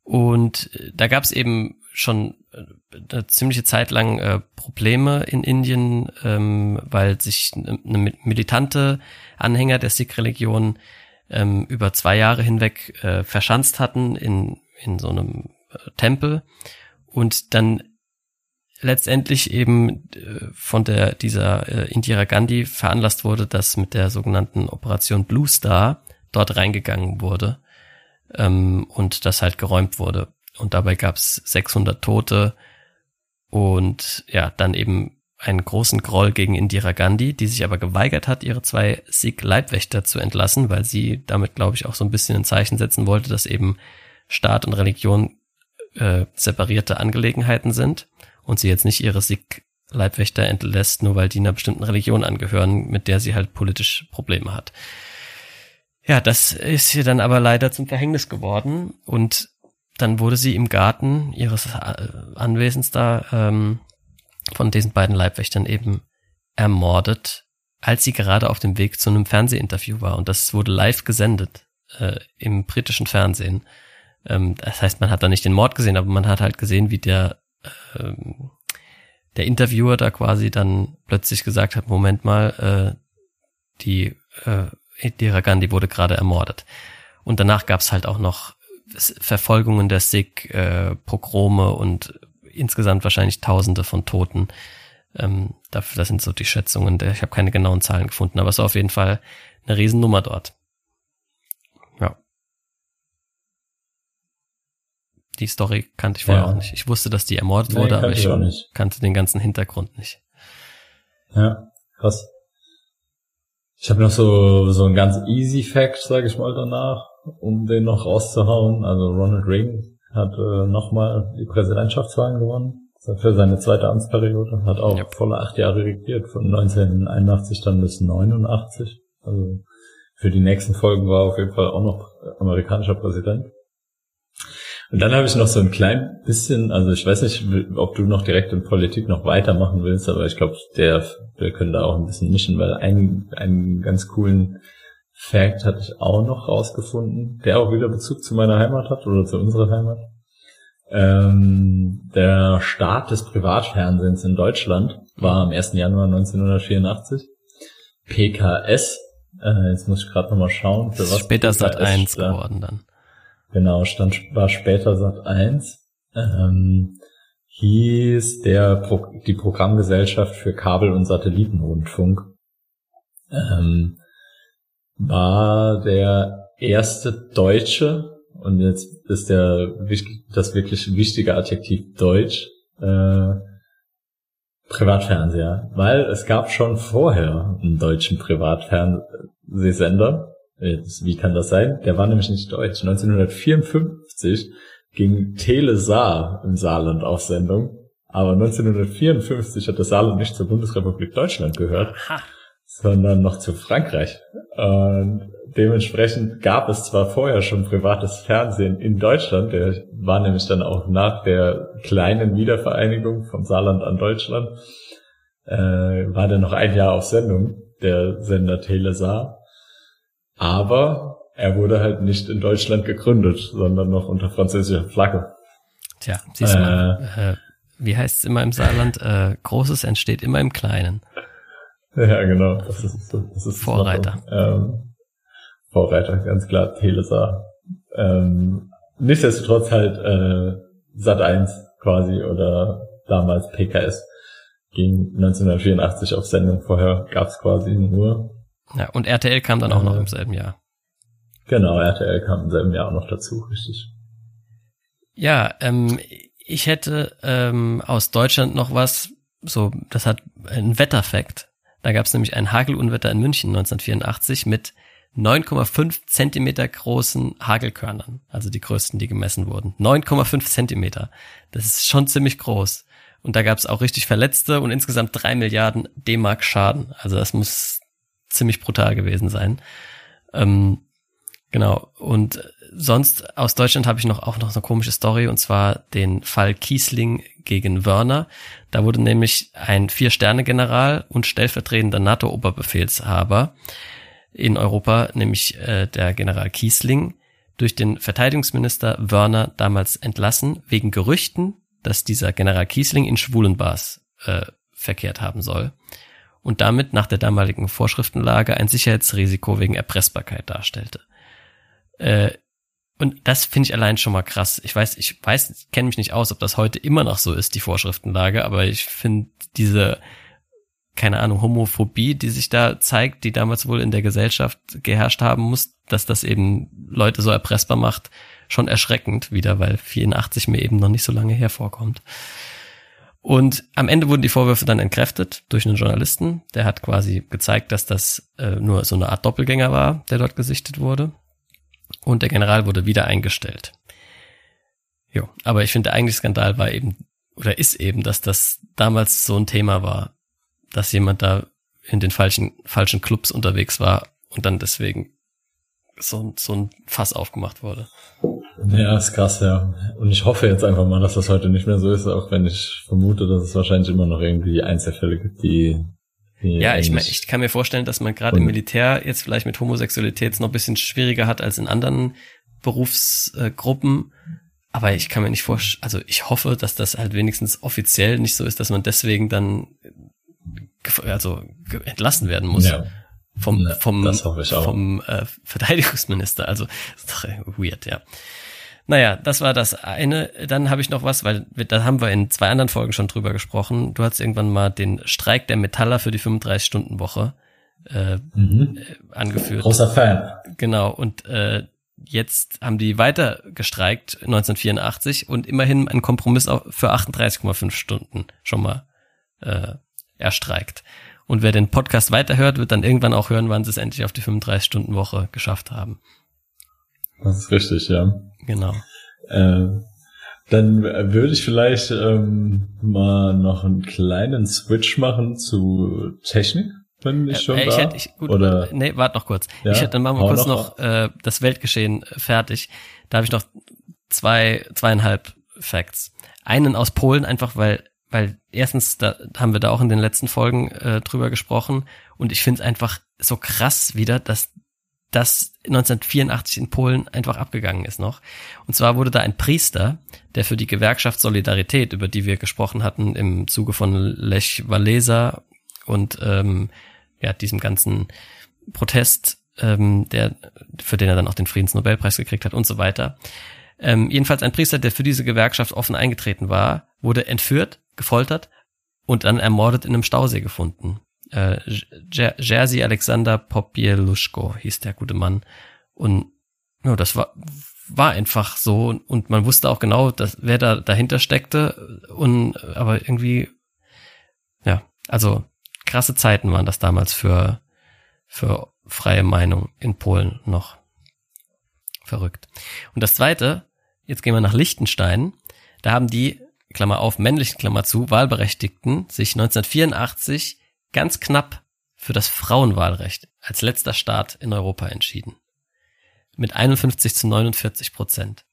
Und äh, da gab es eben schon äh, eine ziemliche Zeit lang äh, Probleme in Indien, ähm, weil sich eine militante Anhänger der Sikh-Religion ähm, über zwei Jahre hinweg äh, verschanzt hatten in, in so einem äh, Tempel und dann letztendlich eben äh, von der dieser äh, Indira Gandhi veranlasst wurde, dass mit der sogenannten Operation Blue Star dort reingegangen wurde ähm, und das halt geräumt wurde. Und dabei gab es 600 Tote und ja, dann eben einen großen Groll gegen Indira Gandhi, die sich aber geweigert hat, ihre zwei Sikh-Leibwächter zu entlassen, weil sie damit, glaube ich, auch so ein bisschen ein Zeichen setzen wollte, dass eben Staat und Religion äh, separierte Angelegenheiten sind und sie jetzt nicht ihre Sikh-Leibwächter entlässt, nur weil die einer bestimmten Religion angehören, mit der sie halt politisch Probleme hat. Ja, das ist ihr dann aber leider zum Verhängnis geworden und dann wurde sie im Garten ihres äh, Anwesens da ähm, von diesen beiden Leibwächtern eben ermordet, als sie gerade auf dem Weg zu einem Fernsehinterview war. Und das wurde live gesendet äh, im britischen Fernsehen. Ähm, das heißt, man hat da nicht den Mord gesehen, aber man hat halt gesehen, wie der, ähm, der Interviewer da quasi dann plötzlich gesagt hat, Moment mal, äh, die äh, Indira Gandhi wurde gerade ermordet. Und danach gab's halt auch noch Verfolgungen der Sikh, äh, Pogrome und insgesamt wahrscheinlich Tausende von Toten. Ähm, dafür, das sind so die Schätzungen. Ich habe keine genauen Zahlen gefunden, aber es war auf jeden Fall eine Riesennummer dort. Die Story kannte ich vorher ja. auch nicht. Ich wusste, dass die ermordet nee, wurde, aber ich kannte den ganzen Hintergrund nicht. Ja, krass. Ich habe noch so so ein ganz easy Fact, sage ich mal danach, um den noch rauszuhauen. Also Ronald Reagan hat äh, nochmal die Präsidentschaftswahlen gewonnen für seine zweite Amtsperiode, hat auch ja. volle acht Jahre regiert, von 1981 dann bis 89. Also für die nächsten Folgen war auf jeden Fall auch noch amerikanischer Präsident. Und dann habe ich noch so ein klein bisschen, also ich weiß nicht, ob du noch direkt in Politik noch weitermachen willst, aber ich glaube, der, wir können da auch ein bisschen mischen, weil einen, einen ganz coolen Fact hatte ich auch noch rausgefunden, der auch wieder Bezug zu meiner Heimat hat oder zu unserer Heimat. Ähm, der Start des Privatfernsehens in Deutschland war am 1. Januar 1984. PKS, äh, jetzt muss ich gerade nochmal schauen, für was. Später Sat 1 stand. geworden dann. Genau, stand, war später Sat 1. Ähm, hieß der Pro die Programmgesellschaft für Kabel- und Satellitenrundfunk. Ähm, war der erste Deutsche, und jetzt ist der das wirklich wichtige Adjektiv Deutsch, äh, Privatfernseher. Weil es gab schon vorher einen deutschen Privatfernsehsender. Jetzt, wie kann das sein? Der war nämlich nicht deutsch. 1954 ging Telesar im Saarland auf Sendung. Aber 1954 hat das Saarland nicht zur Bundesrepublik Deutschland gehört. Ha sondern noch zu Frankreich. Und dementsprechend gab es zwar vorher schon privates Fernsehen in Deutschland, der war nämlich dann auch nach der kleinen Wiedervereinigung vom Saarland an Deutschland, äh, war der noch ein Jahr auf Sendung, der Sender Telesar. Aber er wurde halt nicht in Deutschland gegründet, sondern noch unter französischer Flagge. Tja, siehst du mal, äh, äh, wie heißt es immer im Saarland? Äh, Großes entsteht immer im Kleinen. Ja, genau. Das ist, das ist Vorreiter. Ähm, Vorreiter, ganz klar, Telesa. Ähm, nichtsdestotrotz halt äh, Sat 1 quasi oder damals PKS ging 1984 auf Sendung. Vorher gab's quasi nur. Ja, und RTL kam dann auch noch im selben Jahr. Genau, RTL kam im selben Jahr auch noch dazu, richtig. Ja, ähm, ich hätte ähm, aus Deutschland noch was, so, das hat einen Wetterfakt. Da gab es nämlich ein Hagelunwetter in München 1984 mit 9,5 Zentimeter großen Hagelkörnern, also die größten, die gemessen wurden. 9,5 Zentimeter. Das ist schon ziemlich groß. Und da gab es auch richtig Verletzte und insgesamt drei Milliarden D-Mark Schaden. Also das muss ziemlich brutal gewesen sein. Ähm, genau. Und sonst aus Deutschland habe ich noch auch noch eine komische Story und zwar den Fall Kiesling gegen Wörner. Da wurde nämlich ein Vier-Sterne-General und stellvertretender NATO-Oberbefehlshaber in Europa, nämlich äh, der General Kiesling, durch den Verteidigungsminister Wörner damals entlassen, wegen Gerüchten, dass dieser General Kiesling in Schwulenbars äh, verkehrt haben soll und damit nach der damaligen Vorschriftenlage ein Sicherheitsrisiko wegen Erpressbarkeit darstellte. Äh, und das finde ich allein schon mal krass. Ich weiß, ich weiß, kenne mich nicht aus, ob das heute immer noch so ist, die Vorschriftenlage, aber ich finde diese, keine Ahnung, Homophobie, die sich da zeigt, die damals wohl in der Gesellschaft geherrscht haben muss, dass das eben Leute so erpressbar macht, schon erschreckend wieder, weil 84 mir eben noch nicht so lange hervorkommt. Und am Ende wurden die Vorwürfe dann entkräftet durch einen Journalisten. Der hat quasi gezeigt, dass das äh, nur so eine Art Doppelgänger war, der dort gesichtet wurde und der General wurde wieder eingestellt. Jo, aber ich finde, der eigentliche Skandal war eben, oder ist eben, dass das damals so ein Thema war, dass jemand da in den falschen, falschen Clubs unterwegs war und dann deswegen so, so ein Fass aufgemacht wurde. Ja, ist krass, ja. Und ich hoffe jetzt einfach mal, dass das heute nicht mehr so ist, auch wenn ich vermute, dass es wahrscheinlich immer noch irgendwie Einzelfälle gibt, die ja, ich, ich kann mir vorstellen, dass man gerade im Militär jetzt vielleicht mit Homosexualität noch ein bisschen schwieriger hat als in anderen Berufsgruppen. Aber ich kann mir nicht vorstellen, also ich hoffe, dass das halt wenigstens offiziell nicht so ist, dass man deswegen dann also entlassen werden muss. Ja. Vom, vom, vom äh, Verteidigungsminister. Also ist doch weird, ja. Naja, das war das eine. Dann habe ich noch was, weil da haben wir in zwei anderen Folgen schon drüber gesprochen. Du hast irgendwann mal den Streik der Metaller für die 35-Stunden-Woche äh, mhm. Äh, angeführt. Großer Fan. Genau, und äh, jetzt haben die weiter gestreikt 1984 und immerhin einen Kompromiss für 38,5 Stunden schon mal äh, erstreikt. Und wer den Podcast weiterhört, wird dann irgendwann auch hören, wann sie es endlich auf die 35-Stunden-Woche geschafft haben. Das ist richtig, ja. Genau. Äh, dann würde ich vielleicht ähm, mal noch einen kleinen Switch machen zu Technik, wenn ich schon äh, ich da. Hätte, ich, gut, Oder nee, warte noch kurz. Ja, ich hätte dann machen wir kurz noch, noch äh, das Weltgeschehen fertig. Da habe ich noch zwei zweieinhalb Facts. Einen aus Polen einfach, weil weil erstens da haben wir da auch in den letzten Folgen äh, drüber gesprochen und ich finde es einfach so krass wieder, dass das 1984 in Polen einfach abgegangen ist noch. Und zwar wurde da ein Priester, der für die Gewerkschaft Solidarität, über die wir gesprochen hatten im Zuge von Lech Walesa und ähm, ja diesem ganzen Protest, ähm, der für den er dann auch den Friedensnobelpreis gekriegt hat und so weiter. Ähm, jedenfalls ein Priester, der für diese Gewerkschaft offen eingetreten war, wurde entführt, gefoltert und dann ermordet in einem Stausee gefunden äh, Jerzy Alexander Popieluszko hieß der gute Mann. Und ja, das war, war einfach so und man wusste auch genau, dass, wer da dahinter steckte und aber irgendwie ja, also krasse Zeiten waren das damals für für freie Meinung in Polen noch verrückt. Und das zweite, jetzt gehen wir nach Liechtenstein, da haben die Klammer auf männlichen Klammer zu Wahlberechtigten sich 1984 ganz knapp für das Frauenwahlrecht als letzter Staat in Europa entschieden. Mit 51 zu 49 Prozent.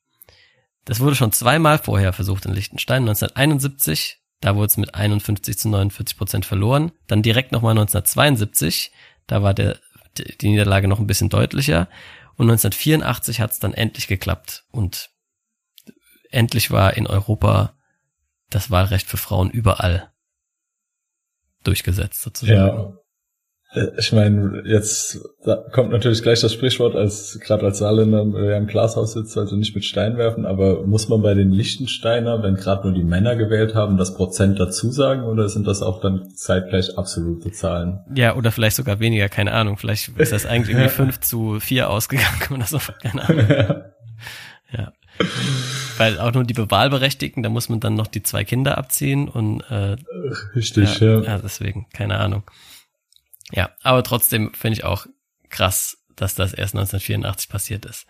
Das wurde schon zweimal vorher versucht in Liechtenstein. 1971, da wurde es mit 51 zu 49 Prozent verloren. Dann direkt nochmal 1972, da war der, die Niederlage noch ein bisschen deutlicher. Und 1984 hat es dann endlich geklappt. Und endlich war in Europa das Wahlrecht für Frauen überall durchgesetzt sozusagen. Ja. Äh, ich meine, jetzt kommt natürlich gleich das Sprichwort, als gerade als Saarländer wer im Glashaus sitzt, also nicht mit Stein werfen, aber muss man bei den Lichtensteiner, wenn gerade nur die Männer gewählt haben, das Prozent dazu sagen oder sind das auch dann zeitgleich absolute Zahlen? Ja, oder vielleicht sogar weniger, keine Ahnung. Vielleicht ist das eigentlich irgendwie [laughs] 5 zu 4 ausgegangen oder so, keine Ahnung. ja. Weil auch nur die Bewahlberechtigten, da muss man dann noch die zwei Kinder abziehen und äh, Richtig, ja, ja. ja. deswegen, keine Ahnung. Ja, aber trotzdem finde ich auch krass, dass das erst 1984 passiert ist.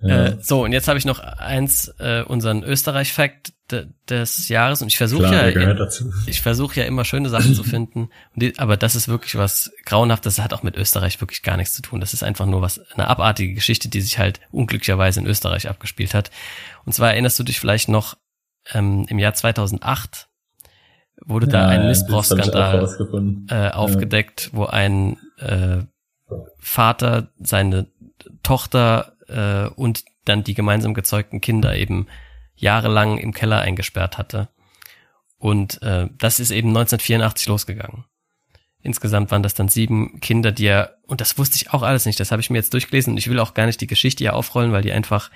Ja. Äh, so, und jetzt habe ich noch eins, äh, unseren Österreich-Fact de des Jahres und ich versuche ja, dazu. [laughs] ich versuche ja immer schöne Sachen zu finden, die, aber das ist wirklich was grauenhaftes, das hat auch mit Österreich wirklich gar nichts zu tun. Das ist einfach nur was, eine abartige Geschichte, die sich halt unglücklicherweise in Österreich abgespielt hat. Und zwar erinnerst du dich vielleicht noch, ähm, im Jahr 2008 wurde da ein Missbrauchsskandal äh, aufgedeckt, wo ein äh, Vater seine Tochter äh, und dann die gemeinsam gezeugten Kinder eben jahrelang im Keller eingesperrt hatte. Und äh, das ist eben 1984 losgegangen. Insgesamt waren das dann sieben Kinder, die er, und das wusste ich auch alles nicht, das habe ich mir jetzt durchgelesen und ich will auch gar nicht die Geschichte hier aufrollen, weil die einfach,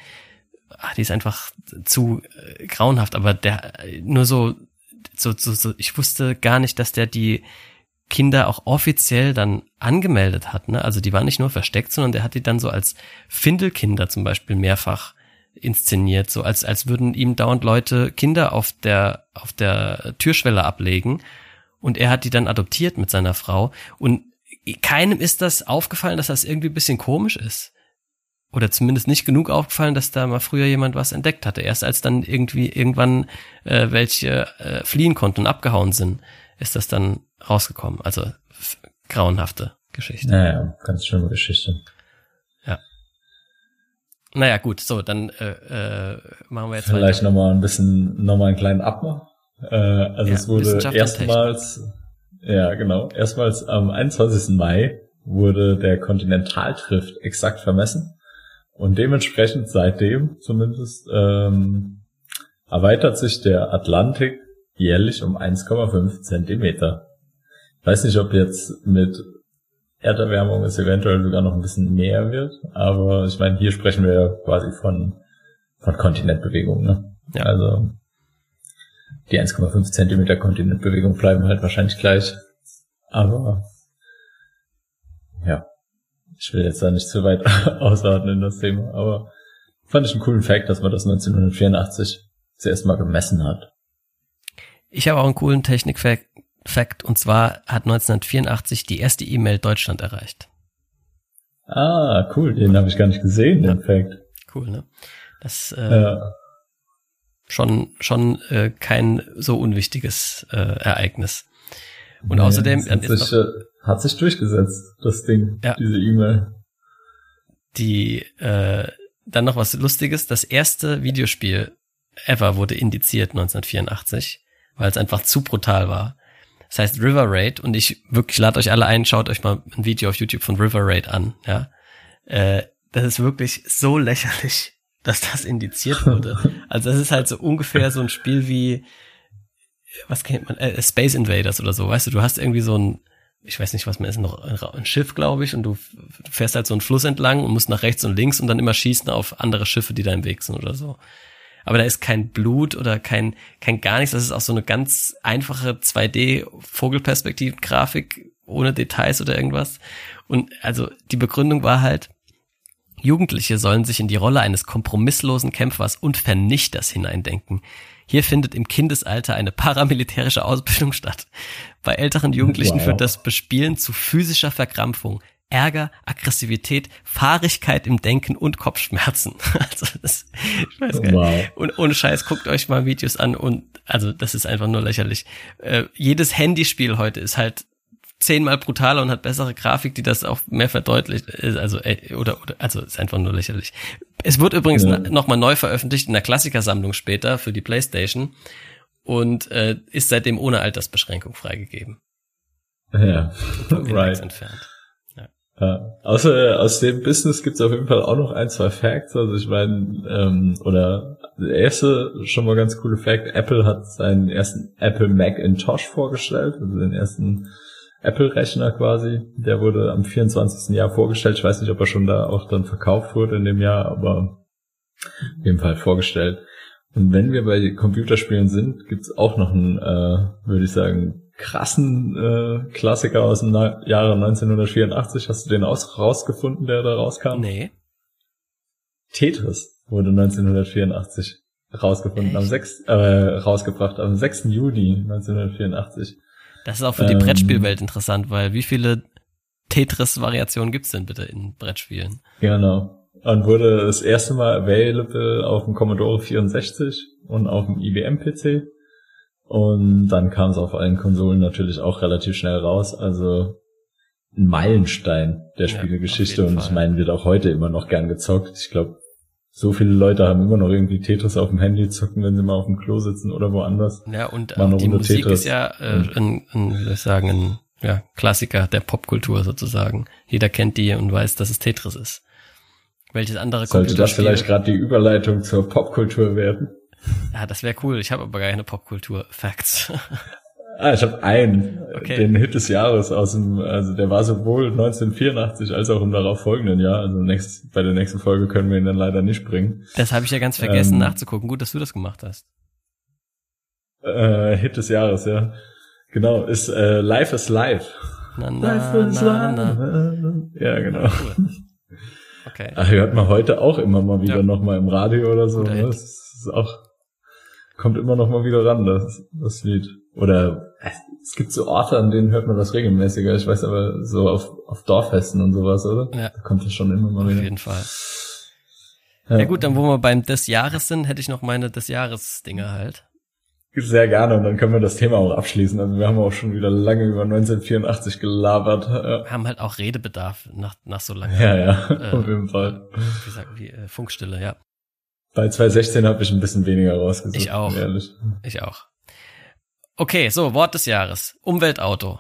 ach, die ist einfach zu äh, grauenhaft, aber der, nur so, so, so, so, ich wusste gar nicht, dass der die Kinder auch offiziell dann angemeldet hat, ne? Also die waren nicht nur versteckt, sondern der hat die dann so als Findelkinder zum Beispiel mehrfach inszeniert, so als, als würden ihm dauernd Leute Kinder auf der, auf der Türschwelle ablegen. Und er hat die dann adoptiert mit seiner Frau. Und keinem ist das aufgefallen, dass das irgendwie ein bisschen komisch ist. Oder zumindest nicht genug aufgefallen, dass da mal früher jemand was entdeckt hatte. Erst als dann irgendwie irgendwann äh, welche äh, fliehen konnten und abgehauen sind, ist das dann rausgekommen. Also grauenhafte Geschichte. Naja, ganz schöne Geschichte. Naja, gut, so, dann äh, äh, machen wir jetzt Vielleicht nochmal ein bisschen, nochmal einen kleinen Abmach. Äh, also Ja, es wurde erstmals, ja genau, erstmals am 21. Mai wurde der Kontinentaltrift exakt vermessen. Und dementsprechend seitdem zumindest ähm, erweitert sich der Atlantik jährlich um 1,5 Zentimeter. Weiß nicht, ob jetzt mit Erderwärmung es eventuell sogar noch ein bisschen mehr wird, aber ich meine, hier sprechen wir ja quasi von, von Kontinentbewegung, ne? Ja. Also die 1,5 Zentimeter Kontinentbewegung bleiben halt wahrscheinlich gleich. Aber ja, ich will jetzt da nicht zu weit [laughs] ausarten in das Thema, aber fand ich einen coolen Fact, dass man das 1984 zuerst mal gemessen hat. Ich habe auch einen coolen Technik-Fact, Fact, und zwar hat 1984 die erste E-Mail Deutschland erreicht. Ah, cool, den habe ich gar nicht gesehen, den Fact. Cool, ne? Das äh, Ja, schon schon äh, kein so unwichtiges äh, Ereignis. Und Nee, außerdem hat, sich, noch äh, hat sich durchgesetzt, das Ding, Ja. diese E-Mail. die äh, dann noch was Lustiges. Das erste Videospiel ever wurde indiziert 1984, weil es einfach zu brutal war. Das heißt River Raid und ich wirklich lade euch alle ein, schaut euch mal ein Video auf YouTube von River Raid an. Ja, äh, das ist wirklich so lächerlich, [laughs] dass das indiziert wurde. Also das ist halt so ungefähr so ein Spiel wie was kennt man äh, Space Invaders oder so. Weißt du, du hast irgendwie so ein ich weiß nicht, was man ist, noch ein Schiff, glaube ich, und du fährst halt so einen Fluss entlang und musst nach rechts und links und dann immer schießen auf andere Schiffe, die da im Weg sind oder so. Aber da ist kein Blut oder kein, kein gar nichts. Das ist auch so eine ganz einfache 2D-Vogelperspektiven-Grafik ohne Details oder irgendwas. Und also die Begründung war halt, Jugendliche sollen sich in die Rolle eines kompromisslosen Kämpfers und Vernichters hineindenken. Hier findet im Kindesalter eine paramilitärische Ausbildung statt. Bei älteren Jugendlichen Wow. führt das Bespielen zu physischer Verkrampfung, Ärger, Aggressivität, Fahrigkeit im Denken und Kopfschmerzen. [laughs] Also das, ich weiß gar nicht. Und ohne Scheiß, guckt euch mal Videos an und also das ist einfach nur lächerlich. Äh, jedes Handyspiel heute ist halt zehnmal brutaler und hat bessere Grafik, die das auch mehr verdeutlicht. Äh, Also äh, oder oder also ist einfach nur lächerlich. Es wird übrigens Ja. nochmal neu veröffentlicht in der Klassikersammlung später für die PlayStation und äh, ist seitdem ohne Altersbeschränkung freigegeben. Ja, right. entfernt. Ja. Außer aus dem Business gibt's auf jeden Fall auch noch ein, zwei Facts. Also ich meine, ähm, oder der erste schon mal ganz coole Fact, Apple hat seinen ersten Apple Macintosh vorgestellt, also den ersten Apple-Rechner quasi. Der wurde am 24. Jahr vorgestellt. Ich weiß nicht, ob er schon da auch dann verkauft wurde in dem Jahr, aber auf jeden Fall vorgestellt. Und wenn wir bei Computerspielen sind, gibt's auch noch einen, äh, würde ich sagen, krassen äh, Klassiker aus dem Na Jahre 1984. Hast du den aus rausgefunden, der da rauskam? Nee. Tetris wurde 1984 rausgefunden, am 6, äh, rausgebracht, am 6. Juni 1984. Das ist auch für die ähm, Brettspielwelt interessant, weil wie viele Tetris-Variationen gibt's denn bitte in Brettspielen? Genau. Und wurde das erste Mal available auf dem Commodore 64 und auf dem IBM-PC. Und dann kam es auf allen Konsolen natürlich auch relativ schnell raus. Also ein Meilenstein der Spielegeschichte. Ja, und ich meine, wird auch heute immer noch gern gezockt. Ich glaube, so viele Leute haben immer noch irgendwie Tetris auf dem Handy zocken, wenn sie mal auf dem Klo sitzen oder woanders. Ja, und äh, die Musik Tetris. ist ja äh, ein, ein, wie soll ich sagen, ein ja, Klassiker der Popkultur sozusagen. Jeder kennt die und weiß, dass es Tetris ist. Welches andere Sollte das vielleicht gerade die Überleitung zur Popkultur werden? Ja, das wäre cool. Ich habe aber gar keine Popkultur-Facts. Ah, ich habe einen, okay. den Hit des Jahres aus dem, also der war sowohl 1984 als auch im darauf folgenden Jahr. Also nächst, bei der nächsten Folge können wir ihn dann leider nicht bringen. Das habe ich ja ganz vergessen ähm, nachzugucken. Gut, dass du das gemacht hast. Äh, Hit des Jahres, ja. Genau, ist äh, Life is Life. Na, na, Life is na, Life. Ja, genau. Cool. Okay. Ach, hört man heute auch immer mal wieder ja. noch mal im Radio oder so. Ne? Das ist auch kommt immer noch mal wieder ran, das, das Lied. Oder es gibt so Orte, an denen hört man das regelmäßiger. Ich weiß aber so auf, auf Dorffesten und sowas, oder? Ja. Da kommt das schon immer mal wieder. Auf jeden Fall. Ja. ja gut, dann wo wir beim des Jahres sind, hätte ich noch meine des Jahres Dinge halt. Sehr gerne und dann können wir das Thema auch abschließen. Also wir haben auch schon wieder lange über 1984 gelabert. Wir haben halt auch Redebedarf nach, nach so langer Ja, ja, äh, auf jeden Fall. Wie sagt wie äh, Funkstille, ja. Bei 2016 habe ich ein bisschen weniger rausgesucht. Ich auch. Ehrlich. Ich auch. Okay, so, Wort des Jahres. Umweltauto.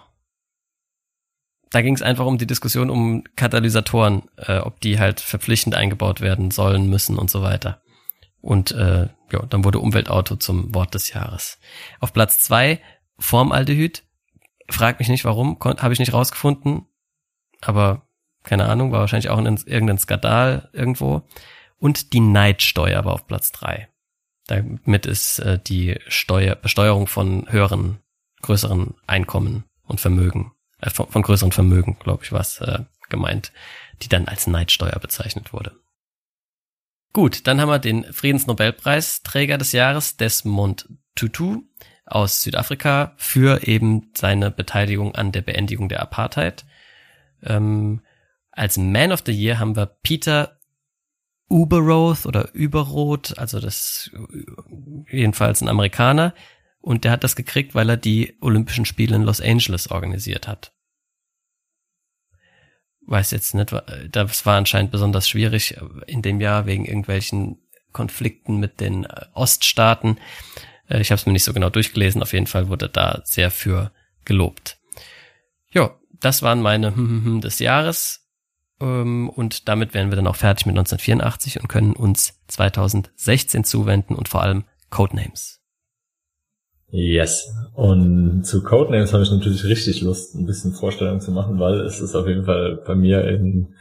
Da ging es einfach um die Diskussion um Katalysatoren, äh, ob die halt verpflichtend eingebaut werden sollen, müssen und so weiter. Und äh, ja, dann wurde Umweltauto zum Wort des Jahres. Auf Platz zwei Formaldehyd. Frag mich nicht warum, habe ich nicht rausgefunden. Aber keine Ahnung, war wahrscheinlich auch in irgendein Skandal irgendwo. Und die Neidsteuer war auf Platz drei. Damit ist äh, die Steuer, Besteuerung von höheren, größeren Einkommen und Vermögen, äh, von, von größeren Vermögen, glaube ich, was äh, gemeint, die dann als Neidsteuer bezeichnet wurde. Gut, dann haben wir den Friedensnobelpreisträger des Jahres, Desmond Tutu aus Südafrika, für eben seine Beteiligung an der Beendigung der Apartheid. Ähm, als Man of the Year haben wir Peter Uberoth oder Überroth, also das jedenfalls ein Amerikaner. Und der hat das gekriegt, weil er die Olympischen Spiele in Los Angeles organisiert hat. Weiß jetzt nicht, das war anscheinend besonders schwierig in dem Jahr wegen irgendwelchen Konflikten mit den Oststaaten. Äh, ich habe es mir nicht so genau durchgelesen. Auf jeden Fall wurde da sehr für gelobt. Ja, das waren meine [laughs] des Jahres. Ähm, und damit wären wir dann auch fertig mit 1984 und können uns 2016 zuwenden und vor allem Codenames. Yes. Und zu Codenames habe ich natürlich richtig Lust, ein bisschen Vorstellung zu machen, weil es ist auf jeden Fall bei mir in,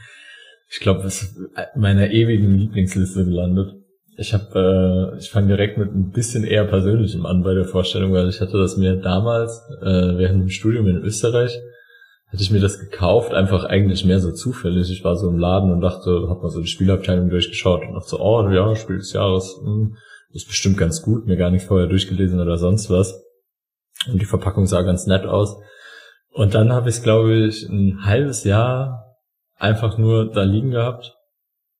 ich glaube, es meiner ewigen Lieblingsliste gelandet. Ich habe, äh, ich fange direkt mit ein bisschen eher Persönlichem an bei der Vorstellung, weil ich hatte das mir damals äh, während dem Studium in Österreich hätte ich mir das gekauft, einfach eigentlich mehr so zufällig. Ich war so im Laden und dachte, hab mal so die Spielabteilung durchgeschaut und dachte so, oh ja, Spiel des Jahres, hm, ist bestimmt ganz gut, mir gar nicht vorher durchgelesen oder sonst was. Und die Verpackung sah ganz nett aus. Und dann habe ich es, glaube ich, ein halbes Jahr einfach nur da liegen gehabt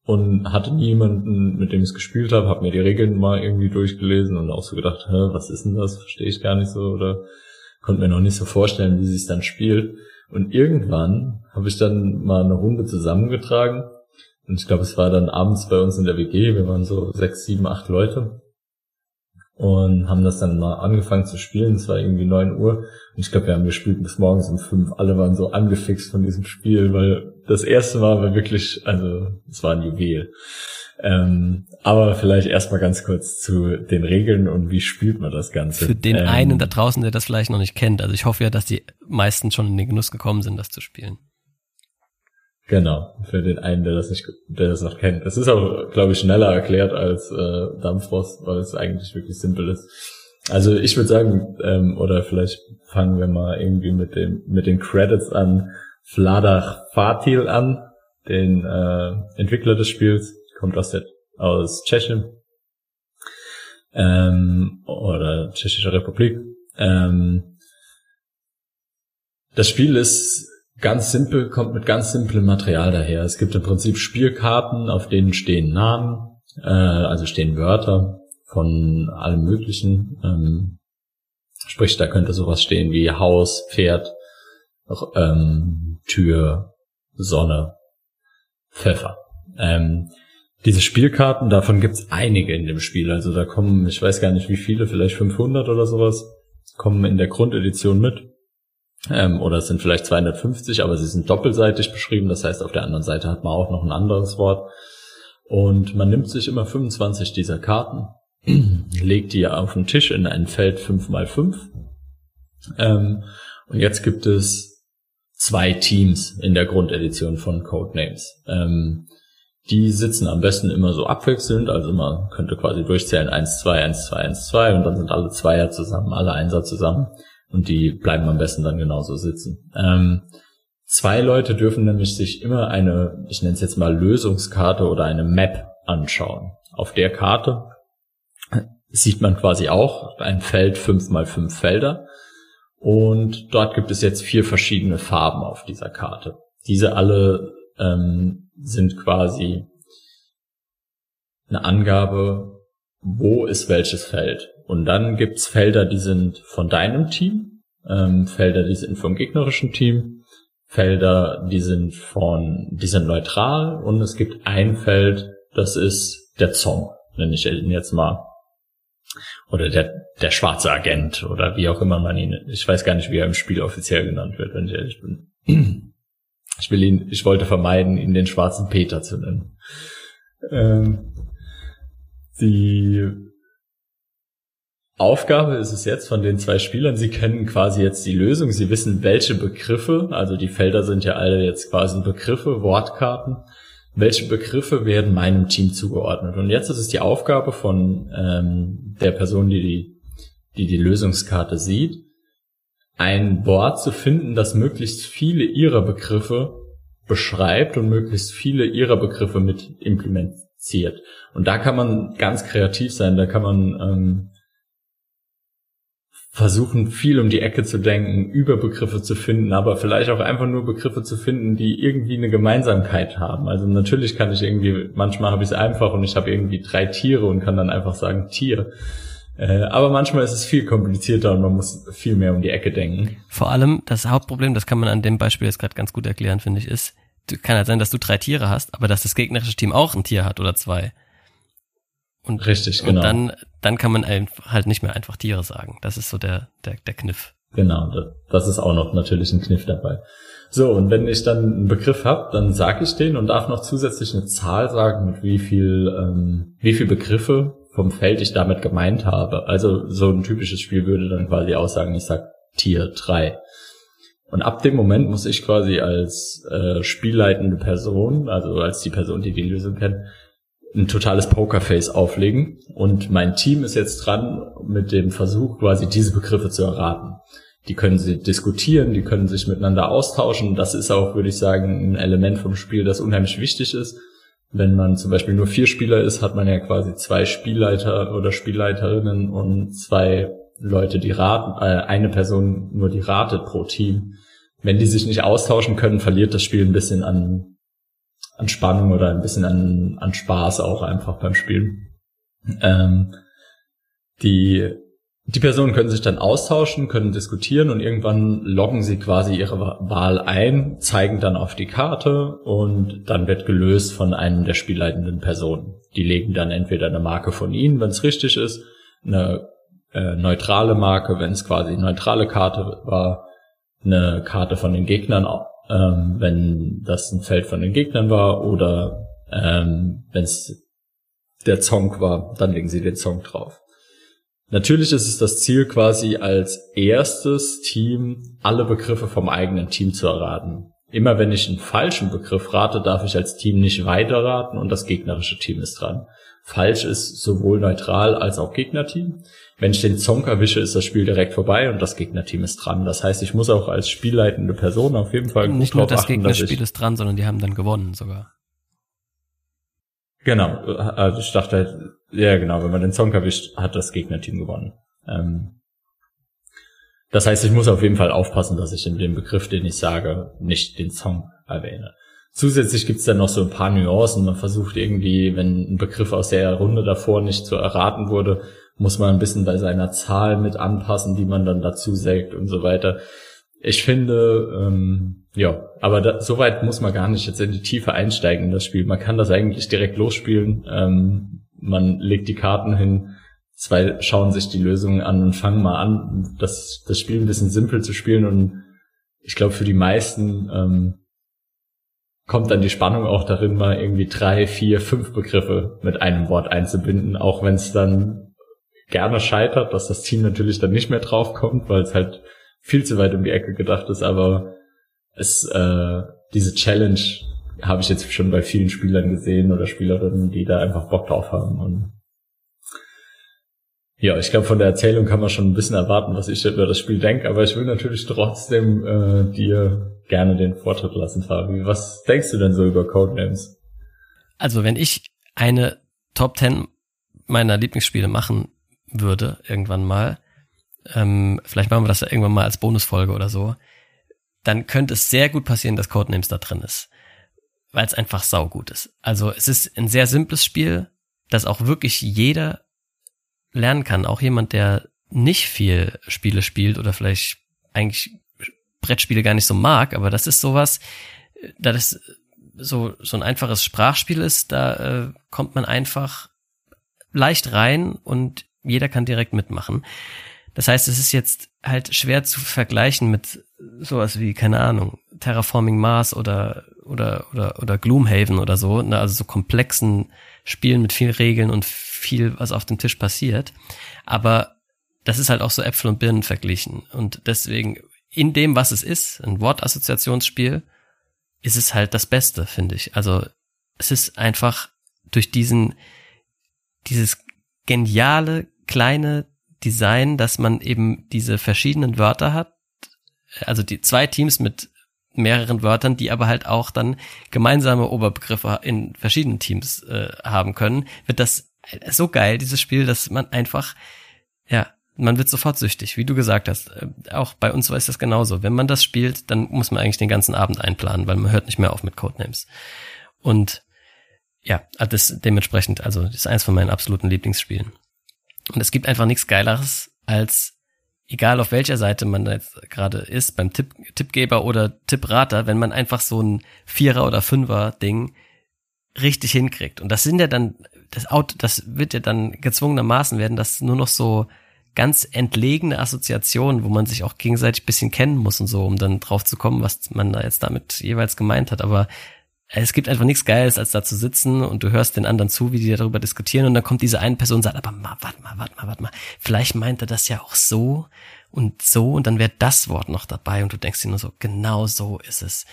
und hatte niemanden, mit dem ich es gespielt habe, habe mir die Regeln mal irgendwie durchgelesen und auch so gedacht, Hä, was ist denn das? Verstehe ich gar nicht so oder konnte mir noch nicht so vorstellen, wie sie es dann spielt. Und irgendwann habe ich dann mal eine Runde zusammengetragen. Und ich glaube, es war dann abends bei uns in der WG. Wir waren so sechs, sieben, acht Leute. und haben das dann mal angefangen zu spielen. Es war irgendwie neun Uhr und ich glaube, wir haben gespielt bis morgens um fünf. Alle waren so angefixt von diesem Spiel, weil das erste Mal war wirklich, also es war ein Juwel. Ähm, aber vielleicht erstmal ganz kurz zu den Regeln und wie spielt man das Ganze. Für den ähm, einen da draußen, der das vielleicht noch nicht kennt. Also ich hoffe ja, dass die meisten schon in den Genuss gekommen sind, das zu spielen. Genau, für den einen, der das nicht, der das noch kennt. Das ist auch, glaube ich, schneller erklärt als äh, Dampfrost, weil es eigentlich wirklich simpel ist. Also ich würde sagen, ähm, oder vielleicht fangen wir mal irgendwie mit dem mit den Credits an. Vladach Fatil an, den äh, Entwickler des Spiels, kommt aus der aus Tschechien ähm, oder Tschechische Republik. Ähm, das Spiel ist ganz simpel, kommt mit ganz simplem Material daher. Es gibt im Prinzip Spielkarten, auf denen stehen Namen, äh, also stehen Wörter von allem Möglichen. Ähm, sprich, da könnte sowas stehen wie Haus, Pferd, ähm, Tür, Sonne, Pfeffer. Ähm, diese Spielkarten, davon gibt's einige in dem Spiel. Also da kommen, ich weiß gar nicht wie viele, vielleicht 500 oder sowas, kommen in der Grundedition mit. Ähm, oder es sind vielleicht 250, aber sie sind doppelseitig beschrieben. Das heißt, auf der anderen Seite hat man auch noch ein anderes Wort. Und man nimmt sich immer 25 dieser Karten, [clears throat] legt die auf den Tisch in ein Feld 5x5. Ähm, und jetzt gibt es zwei Teams in der Grundedition von Codenames. Ähm, die sitzen am besten immer so abwechselnd, also man könnte quasi durchzählen 1, 2, 1, 2, 1, 2 und dann sind alle Zweier zusammen, alle Einser zusammen und die bleiben am besten dann genauso sitzen. Ähm, zwei Leute dürfen nämlich sich immer eine, ich nenne es jetzt mal Lösungskarte oder eine Map anschauen. Auf der Karte sieht man quasi auch ein Feld fünf mal fünf Felder und dort gibt es jetzt vier verschiedene Farben auf dieser Karte. Diese alle ähm, sind quasi eine Angabe, wo ist welches Feld. Und dann gibt's Felder, die sind von deinem Team, ähm, Felder, die sind vom gegnerischen Team, Felder, die sind von, die sind neutral und es gibt ein Feld, das ist der Zong, nenne ich ihn jetzt mal. Oder der, der schwarze Agent oder wie auch immer man ihn, ich weiß gar nicht, wie er im Spiel offiziell genannt wird, wenn ich ehrlich bin. Ich will ihn, ich wollte vermeiden, ihn den schwarzen Peter zu nennen. Ähm, die Aufgabe ist es jetzt von den zwei Spielern, sie kennen quasi jetzt die Lösung, sie wissen, welche Begriffe, also die Felder sind ja alle jetzt quasi Begriffe, Wortkarten, welche Begriffe werden meinem Team zugeordnet. Und jetzt ist es die Aufgabe von ähm, der Person, die die, die die Lösungskarte sieht, ein Wort zu finden, das möglichst viele ihrer Begriffe beschreibt und möglichst viele ihrer Begriffe mit implementiert. Und da kann man ganz kreativ sein, da kann man ähm, versuchen, viel um die Ecke zu denken, Überbegriffe zu finden, aber vielleicht auch einfach nur Begriffe zu finden, die irgendwie eine Gemeinsamkeit haben. Also natürlich kann ich irgendwie, manchmal habe ich es einfach und ich habe irgendwie drei Tiere und kann dann einfach sagen Tier. Äh, aber manchmal ist es viel komplizierter und man muss viel mehr um die Ecke denken. Vor allem das Hauptproblem, das kann man an dem Beispiel jetzt gerade ganz gut erklären, finde ich, ist, kann halt sein, dass du drei Tiere hast, aber dass das gegnerische Team auch ein Tier hat oder zwei. Und, Richtig, genau. Und dann, dann kann man halt nicht mehr einfach Tiere sagen. Das ist so der, der, der Kniff. Genau, das ist auch noch natürlich ein Kniff dabei. So, und wenn ich dann einen Begriff habe, dann sage ich den und darf noch zusätzlich eine Zahl sagen, mit wie viel, ähm, wie viel Begriffe vom Feld ich damit gemeint habe. Also so ein typisches Spiel würde dann quasi aussagen, ich sag Tier 3. Und ab dem Moment muss ich quasi als äh, spielleitende Person, also als die Person, die die Lösung kennt, ein totales Pokerface auflegen. Und mein Team ist jetzt dran mit dem Versuch, quasi diese Begriffe zu erraten. Die können sie diskutieren, die können sich miteinander austauschen. Das ist auch, würde ich sagen, ein Element vom Spiel, das unheimlich wichtig ist. Wenn man zum Beispiel nur vier Spieler ist, hat man ja quasi zwei Spielleiter oder Spielleiterinnen und zwei Leute, die raten, äh, eine Person nur die ratet pro Team. Wenn die sich nicht austauschen können, verliert das Spiel ein bisschen an, an Spannung oder ein bisschen an, an Spaß auch einfach beim Spielen. Ähm, die, die Personen können sich dann austauschen, können diskutieren und irgendwann loggen sie quasi ihre Wahl ein, zeigen dann auf die Karte und dann wird gelöst von einem der spielleitenden Personen. Die legen dann entweder eine Marke von ihnen, wenn es richtig ist, eine äh, neutrale Marke, wenn es quasi eine neutrale Karte war, eine Karte von den Gegnern, ähm, wenn das ein Feld von den Gegnern war oder ähm, wenn es der Zong war, dann legen sie den Zong drauf. Natürlich ist es das Ziel quasi als erstes Team alle Begriffe vom eigenen Team zu erraten. Immer wenn ich einen falschen Begriff rate, darf ich als Team nicht weiterraten und das gegnerische Team ist dran. Falsch ist sowohl neutral als auch Gegnerteam. Wenn ich den Zonk erwische, ist das Spiel direkt vorbei und das Gegnerteam ist dran. Das heißt, ich muss auch als spielleitende Person auf jeden Fall nicht nur das achten, Gegnerspiel ist dran, sondern die haben dann gewonnen sogar. Genau, also ich dachte halt, ja genau, wenn man den Zonk erwischt, hat das Gegnerteam gewonnen. Ähm, das heißt, ich muss auf jeden Fall aufpassen, dass ich in dem Begriff, den ich sage, nicht den Song erwähne. Zusätzlich gibt's dann noch so ein paar Nuancen. Man versucht irgendwie, wenn ein Begriff aus der Runde davor nicht zu erraten wurde, muss man ein bisschen bei seiner Zahl mit anpassen, die man dann dazu sagt und so weiter. Ich finde, ähm, ja, aber da, so weit muss man gar nicht jetzt in die Tiefe einsteigen in das Spiel. Man kann das eigentlich direkt losspielen. Ähm, man legt die Karten hin, zwei schauen sich die Lösungen an und fangen mal an, das, das Spiel ein bisschen simpel zu spielen und ich glaube für die meisten ähm, kommt dann die Spannung auch darin, mal irgendwie drei, vier, fünf Begriffe mit einem Wort einzubinden, auch wenn es dann gerne scheitert, dass das Team natürlich dann nicht mehr draufkommt, weil es halt viel zu weit um die Ecke gedacht ist, aber es äh, diese Challenge habe ich jetzt schon bei vielen Spielern gesehen oder Spielerinnen, die da einfach Bock drauf haben und ja, ich glaube, von der Erzählung kann man schon ein bisschen erwarten, was ich über das Spiel denke, aber ich will natürlich trotzdem äh, dir gerne den Vortritt lassen, Fabi. Was denkst du denn so über Codenames? Also, wenn ich eine Top 10 meiner Lieblingsspiele machen würde, irgendwann mal, ähm, vielleicht machen wir das irgendwann mal als Bonusfolge oder so, dann könnte es sehr gut passieren, dass Codenames da drin ist. Weil es einfach saugut ist. Also es ist ein sehr simples Spiel, das auch wirklich jeder lernen kann. Auch jemand, der nicht viel Spiele spielt oder vielleicht eigentlich Brettspiele gar nicht so mag, aber das ist sowas, da das so, so ein einfaches Sprachspiel ist, da äh, kommt man einfach leicht rein und jeder kann direkt mitmachen. Das heißt, es ist jetzt halt schwer zu vergleichen mit sowas wie, keine Ahnung, Terraforming Mars oder, oder, oder, oder Gloomhaven oder so, ne? also so komplexen Spielen mit vielen Regeln und viel, was auf dem Tisch passiert. Aber das ist halt auch so Äpfel und Birnen verglichen. Und deswegen, in dem, was es ist, ein Wortassoziationsspiel, ist es halt das Beste, finde ich. Also, es ist einfach durch diesen, dieses geniale, kleine Design, dass man eben diese verschiedenen Wörter hat. Also die zwei Teams mit mehreren Wörtern, die aber halt auch dann gemeinsame Oberbegriffe in verschiedenen Teams äh, haben können, wird das so geil, dieses Spiel, dass man einfach, ja, man wird sofort süchtig, wie du gesagt hast. Äh, auch bei uns ist das genauso. Wenn man das spielt, dann muss man eigentlich den ganzen Abend einplanen, weil man hört nicht mehr auf mit Codenames. Und ja, das dementsprechend, also das ist eins von meinen absoluten Lieblingsspielen. Und es gibt einfach nichts Geileres, als egal auf welcher Seite man jetzt gerade ist, beim Tipp, Tippgeber oder Tipprater, wenn man einfach so ein Vierer- oder Fünfer-Ding richtig hinkriegt. Und das sind ja dann, das Auto, das wird ja dann gezwungenermaßen werden, das nur noch so ganz entlegene Assoziationen, wo man sich auch gegenseitig bisschen kennen muss und so, um dann drauf zu kommen, was man da jetzt damit jeweils gemeint hat. Aber es gibt einfach nichts Geiles, als da zu sitzen und du hörst den anderen zu, wie die darüber diskutieren und dann kommt diese eine Person und sagt, aber mal, warte mal, warte mal, warte mal, vielleicht meint er das ja auch so und so und dann wäre das Wort noch dabei und du denkst dir nur so, genau so ist es.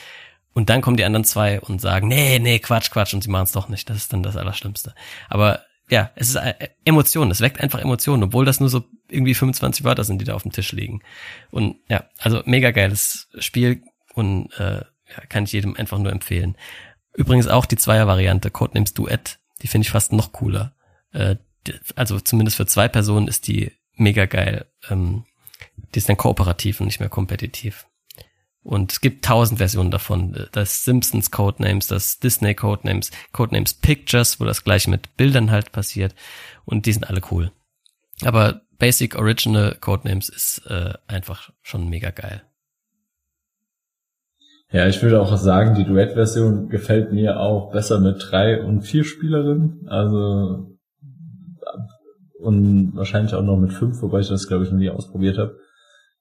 Und dann kommen die anderen zwei und sagen, nee, nee, Quatsch, Quatsch und sie machen es doch nicht. Das ist dann das Allerschlimmste. Aber ja, es ist äh, Emotionen, es weckt einfach Emotionen, obwohl das nur so irgendwie 25 Wörter sind, die da auf dem Tisch liegen. Und ja, also mega geiles Spiel und äh, ja, kann ich jedem einfach nur empfehlen. Übrigens auch die Zweier-Variante, Codenames Duett, die finde ich fast noch cooler. Äh, also zumindest für zwei Personen ist die mega geil. Ähm, die ist dann kooperativ und nicht mehr kompetitiv. Und es gibt tausend Versionen davon. Das Simpsons Codenames, das Disney Codenames, Codenames Pictures, wo das gleiche mit Bildern halt passiert. Und die sind alle cool. Aber Basic Original Codenames ist äh, einfach schon mega geil. Ja, ich würde auch sagen, die Duett-Version gefällt mir auch besser mit drei und vier Spielerinnen. Also und wahrscheinlich auch noch mit fünf, wobei ich das glaube ich noch nie ausprobiert habe.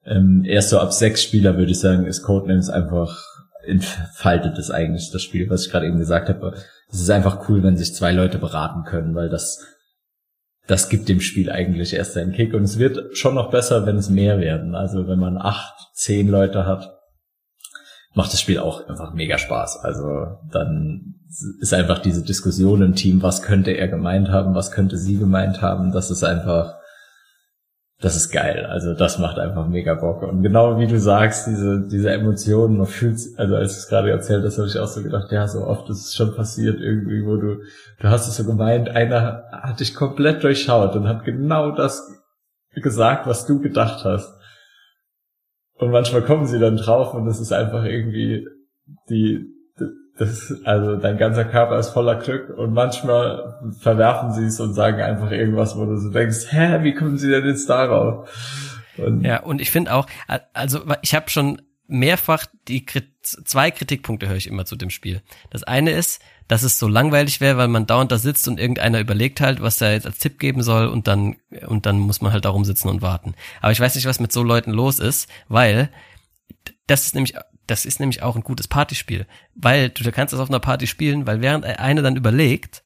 Ähm, erst so ab sechs Spieler würde ich sagen, ist Codenames einfach entfaltet es eigentlich das Spiel, was ich gerade eben gesagt habe. Es ist einfach cool, wenn sich zwei Leute beraten können, weil das das gibt dem Spiel eigentlich erst seinen Kick und es wird schon noch besser, wenn es mehr werden. Also wenn man acht, zehn Leute hat, macht das Spiel auch einfach mega Spaß. Also dann ist einfach diese Diskussion im Team, was könnte er gemeint haben, was könnte sie gemeint haben, das ist einfach, das ist geil. Also das macht einfach mega Bock. Und genau wie du sagst, diese, diese Emotionen, man fühlt, also als du es gerade erzählt hast, habe ich auch so gedacht, ja, so oft ist es schon passiert irgendwie, wo du, du hast es so gemeint, einer hat dich komplett durchschaut und hat genau das gesagt, was du gedacht hast. Und manchmal kommen sie dann drauf und es ist einfach irgendwie die, das, also dein ganzer Körper ist voller Glück und manchmal verwerfen sie es und sagen einfach irgendwas, wo du so denkst, hä, wie kommen sie denn jetzt darauf? Und ja, und ich finde auch, also ich habe schon mehrfach die zwei Kritikpunkte höre ich immer zu dem Spiel. Das eine ist, dass es so langweilig wäre, weil man dauernd da sitzt und irgendeiner überlegt halt, was er jetzt als Tipp geben soll und dann und dann muss man halt da rumsitzen und warten. Aber ich weiß nicht, was mit so Leuten los ist, weil das ist nämlich das ist nämlich auch ein gutes Partyspiel, weil du kannst das auf einer Party spielen, weil während einer dann überlegt,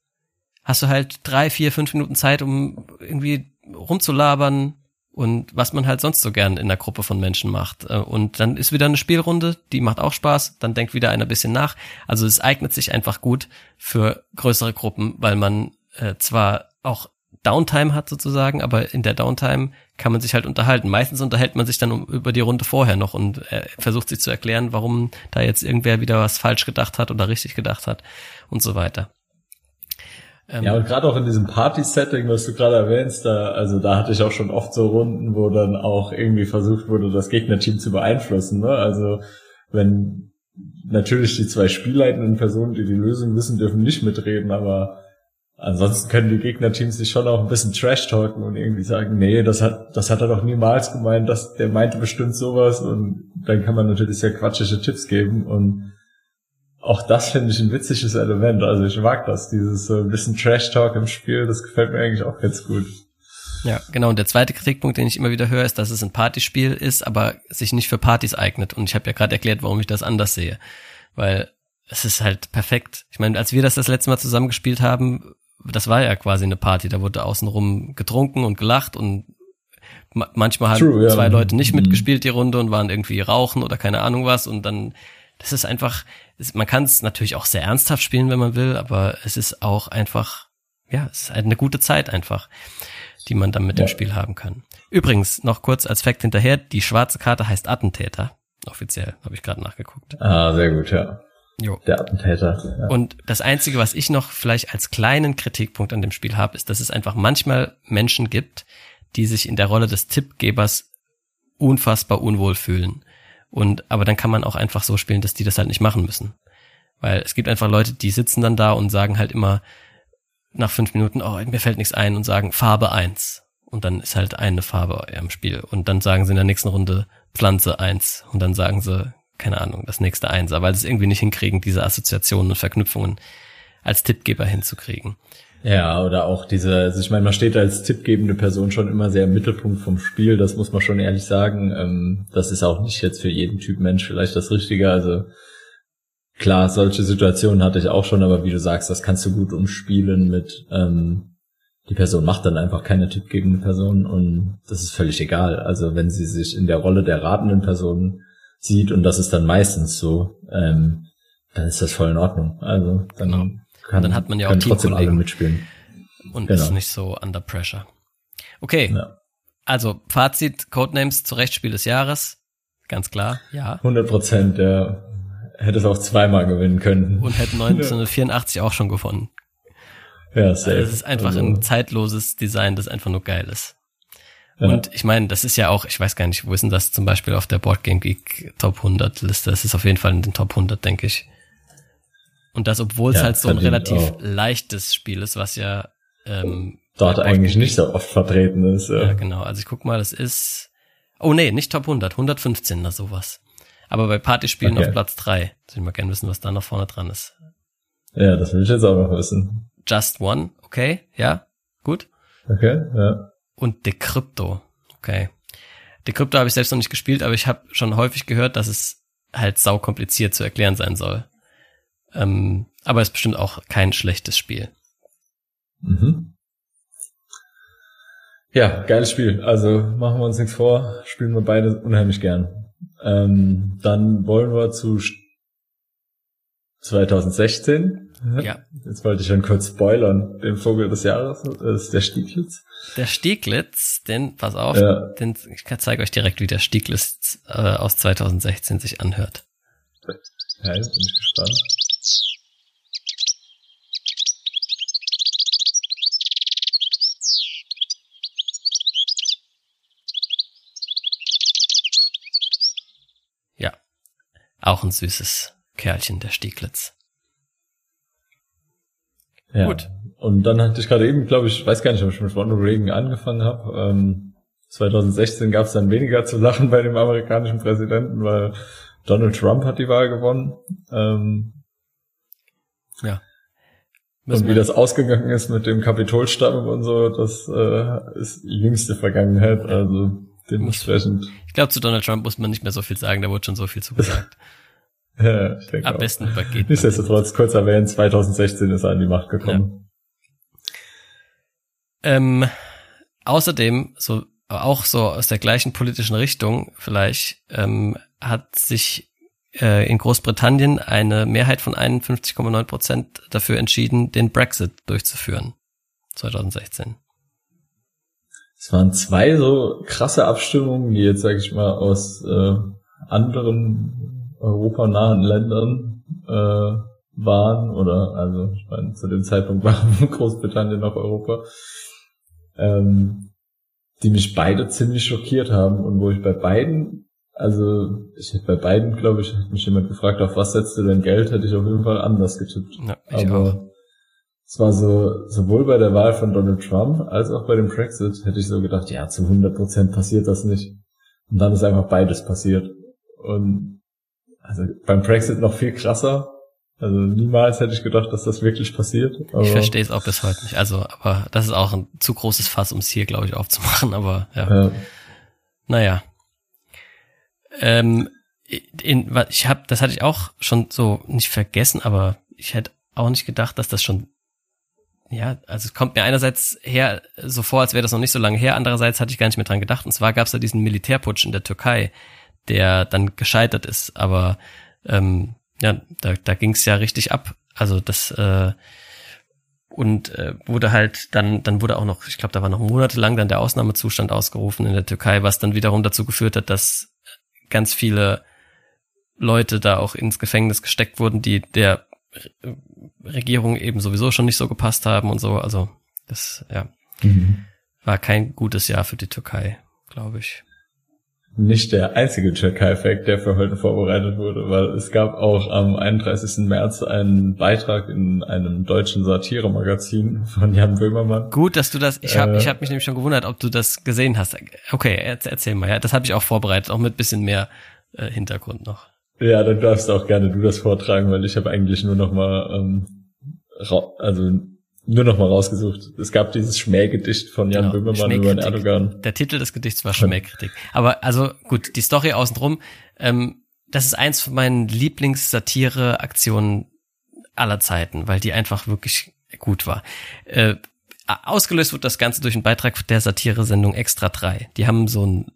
hast du halt drei, vier, fünf Minuten Zeit, um irgendwie rumzulabern, und was man halt sonst so gern in der Gruppe von Menschen macht. Äh, und dann ist wieder eine Spielrunde, die macht auch Spaß, dann denkt wieder einer ein bisschen nach. Also es eignet sich einfach gut für größere Gruppen, weil man äh, zwar auch Downtime hat sozusagen, aber in der Downtime kann man sich halt unterhalten. Meistens unterhält man sich dann um, über die Runde vorher noch und äh, versucht sich zu erklären, warum da jetzt irgendwer wieder was falsch gedacht hat oder richtig gedacht hat und so weiter. Ähm, ja, und gerade auch in diesem Party-Setting, was du gerade erwähnst, da, also da hatte ich auch schon oft so Runden, wo dann auch irgendwie versucht wurde, das Gegnerteam zu beeinflussen. Ne? Also wenn natürlich die zwei spielleitenden Personen, die die Lösung wissen, dürfen nicht mitreden, aber ansonsten können die Gegnerteams sich schon auch ein bisschen trash-talken und irgendwie sagen, nee, das hat, das hat er doch niemals gemeint, dass der meinte bestimmt sowas und dann kann man natürlich sehr quatschige Tipps geben und auch das finde ich ein witziges Element. Also ich mag das, dieses ein bisschen Trash-Talk im Spiel, das gefällt mir eigentlich auch ganz gut. Ja, genau. Und der zweite Kritikpunkt, den ich immer wieder höre, ist, dass es ein Partyspiel ist, aber sich nicht für Partys eignet. Und ich habe ja gerade erklärt, warum ich das anders sehe. Weil es ist halt perfekt. Ich meine, als wir das das letzte Mal zusammengespielt haben, das war ja quasi eine Party. Da wurde außenrum getrunken und gelacht und manchmal haben True, zwei ja. Leute nicht mhm. mitgespielt die Runde und waren irgendwie rauchen oder keine Ahnung was und dann das ist einfach, man kann es natürlich auch sehr ernsthaft spielen, wenn man will, aber es ist auch einfach, ja, es ist eine gute Zeit einfach, die man dann mit ja. dem Spiel haben kann. Übrigens, noch kurz als Fakt hinterher, die schwarze Karte heißt Attentäter. Offiziell, habe ich gerade nachgeguckt. Ah, sehr gut, ja. Jo. Der Attentäter. Ja. Und das Einzige, was ich noch vielleicht als kleinen Kritikpunkt an dem Spiel habe, ist, dass es einfach manchmal Menschen gibt, die sich in der Rolle des Tippgebers unfassbar unwohl fühlen. Und, aber dann kann man auch einfach so spielen, dass die das halt nicht machen müssen. Weil es gibt einfach Leute, die sitzen dann da und sagen halt immer nach fünf Minuten, oh, mir fällt nichts ein und sagen Farbe eins Und dann ist halt eine Farbe im Spiel. Und dann sagen sie in der nächsten Runde Pflanze eins Und dann sagen sie, keine Ahnung, das nächste eins weil sie es irgendwie nicht hinkriegen, diese Assoziationen und Verknüpfungen als Tippgeber hinzukriegen. Ja, oder auch diese, also ich meine, man steht als tippgebende Person schon immer sehr im Mittelpunkt vom Spiel, das muss man schon ehrlich sagen. Ähm, das ist auch nicht jetzt für jeden Typ Mensch vielleicht das Richtige. Also klar, solche Situationen hatte ich auch schon, aber wie du sagst, das kannst du gut umspielen mit ähm, die Person macht dann einfach keine tippgebende Person und das ist völlig egal. Also wenn sie sich in der Rolle der ratenden Person sieht und das ist dann meistens so, ähm, dann ist das voll in Ordnung. Also dann kann, dann hat man ja auch trotzdem alle mitspielen. Und genau. ist nicht so under pressure. Okay. Ja. Also, Fazit, Codenames zu Rechtsspiel des Jahres. Ganz klar, ja. 100 Prozent, der hätte es auch zweimal gewinnen können. Und hätte 1984 ja. auch schon gewonnen. Ja, safe. Also es ist einfach also. ein zeitloses Design, das einfach nur geil ist. Ja. Und ich meine, das ist ja auch, ich weiß gar nicht, wo ist denn das zum Beispiel auf der Board Game Geek Top 100 Liste? Das ist auf jeden Fall in den Top 100, denke ich. Und das, obwohl es ja, halt so ein relativ auch. leichtes Spiel ist, was ja ähm, dort eigentlich nicht so oft vertreten ist. Ja. ja, genau. Also ich guck mal, das ist Oh nee, nicht Top 100, 115 oder sowas. Aber bei Partyspielen okay. auf Platz 3. Soll ich mal gerne wissen, was da noch vorne dran ist. Ja, das will ich jetzt auch noch wissen. Just One, okay, ja, gut. Okay, ja. Und Decrypto. Okay. Decrypto habe ich selbst noch nicht gespielt, aber ich habe schon häufig gehört, dass es halt sau kompliziert zu erklären sein soll. Ähm, aber es ist bestimmt auch kein schlechtes Spiel. Mhm. Ja, geiles Spiel. Also machen wir uns nichts vor, spielen wir beide unheimlich gern. Ähm, dann wollen wir zu 2016. Ja. Jetzt wollte ich schon kurz spoilern. Den Vogel des Jahres ist der Stieglitz. Der Stieglitz, denn, pass auf, Ja. denn ich zeige euch direkt, wie der Stieglitz äh, aus 2016 sich anhört. Ja, jetzt bin ich gespannt. Auch ein süßes Kerlchen, der Stieglitz. Ja. Gut. Und dann hatte ich gerade eben, glaube ich, weiß gar nicht, ob ich mit Ronald Reagan angefangen habe. Ähm, 2016 gab es dann weniger zu lachen bei dem amerikanischen Präsidenten, weil Donald Trump hat die Wahl gewonnen. Ähm, Ja. und wie das ausgegangen ist mit dem Kapitolstamm und so, das äh, ist jüngste Vergangenheit. Also dementsprechend. ich glaube, zu Donald Trump muss man nicht mehr so viel sagen, da wurde schon so viel zu gesagt. [laughs] Ja, ich denke Am auch. besten übergeht. Nichtsdestotrotz, kurz erwähnt, 2016 ist er an die Macht gekommen. Ähm, außerdem, so auch so aus der gleichen politischen Richtung vielleicht, ähm, hat sich äh, in Großbritannien eine Mehrheit von 51,9 Prozent dafür entschieden, den Brexit durchzuführen. 2016. Es waren zwei so krasse Abstimmungen, die jetzt, sage ich mal, aus äh, anderen europanahen Ländern äh, waren, oder also ich meine, zu dem Zeitpunkt [laughs] war Großbritannien noch Europa, ähm, die mich beide ziemlich schockiert haben und wo ich bei beiden, also ich hätte bei beiden, glaube ich, hat mich jemand gefragt, auf was setzt du denn Geld, hätte ich auf jeden Fall anders getippt. Ja, ich Aber auch. Es war so, sowohl bei der Wahl von Donald Trump als auch bei dem Brexit hätte ich so gedacht, ja, zu 100 Prozent passiert das nicht. Und dann ist einfach beides passiert. Und also beim Brexit noch viel krasser. Also niemals hätte ich gedacht, dass das wirklich passiert. Ich verstehe es auch bis heute nicht. Also, aber das ist auch ein zu großes Fass, um es hier, glaube ich, aufzumachen. Aber ja, Ja, naja. Ähm, in, ich habe, das hatte ich auch schon so nicht vergessen, aber ich hätte auch nicht gedacht, dass das schon, ja, also es kommt mir einerseits her so vor, als wäre das noch nicht so lange her, andererseits hatte ich gar nicht mehr dran gedacht. Und zwar gab es da diesen Militärputsch in der Türkei, der dann gescheitert ist. Aber ähm, ja, da, da ging es ja richtig ab. Also das äh, und äh, wurde halt dann dann wurde auch noch, ich glaube, da war noch monatelang dann der Ausnahmezustand ausgerufen in der Türkei, was dann wiederum dazu geführt hat, dass ganz viele Leute da auch ins Gefängnis gesteckt wurden, die der Regierung eben sowieso schon nicht so gepasst haben und so. Also das ja Mhm. war kein gutes Jahr für die Türkei, glaube ich. Nicht der einzige Türkei-Fact, der für heute vorbereitet wurde, weil es gab auch am 31. März einen Beitrag in einem deutschen Satiremagazin von Jan Böhmermann. Gut, dass du das. Ich habe Äh. ich hab mich nämlich schon gewundert, ob du das gesehen hast. Okay, erz- erzähl mal. Ja, das habe ich auch vorbereitet, auch mit bisschen mehr äh, Hintergrund noch. Ja, dann darfst auch gerne du das vortragen, weil ich habe eigentlich nur noch mal, ähm, also nur noch mal rausgesucht. Es gab dieses Schmähgedicht von Jan Genau, Böhmermann über den. Erdogan. Der Titel des Gedichts war Schmähkritik. Aber also gut, die Story außenrum, ähm, das ist eins von meinen Lieblingssatire-Aktionen aller Zeiten, weil die einfach wirklich gut war. Äh, ausgelöst wird das Ganze durch einen Beitrag der Satire-Sendung Extra 3. Die haben so ein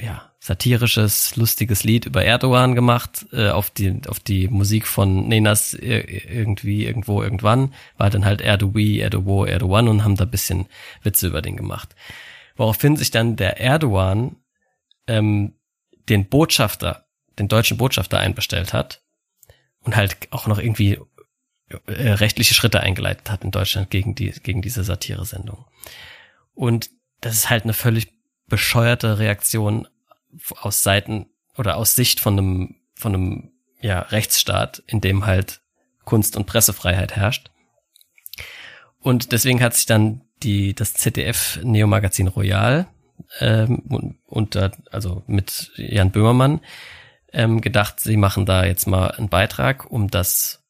ja, satirisches, lustiges Lied über Erdogan gemacht, äh, auf die, auf die Musik von Nenas äh, irgendwie, irgendwo, irgendwann, war dann halt Erdogan, Erdogan, Erdogan und haben da bisschen Witze über den gemacht. Woraufhin sich dann der Erdogan ähm, den Botschafter, den deutschen Botschafter einbestellt hat und halt auch noch irgendwie äh, rechtliche Schritte eingeleitet hat in Deutschland gegen die, gegen diese Satire-Sendung. Und das ist halt eine völlig bescheuerte Reaktion aus Seiten oder aus Sicht von einem, von einem, ja, Rechtsstaat, in dem halt Kunst- und Pressefreiheit herrscht. Und deswegen hat sich dann die, das ZDF-Neo-Magazin Royal, ähm, unter, also mit Jan Böhmermann, ähm, gedacht, sie machen da jetzt mal einen Beitrag, um das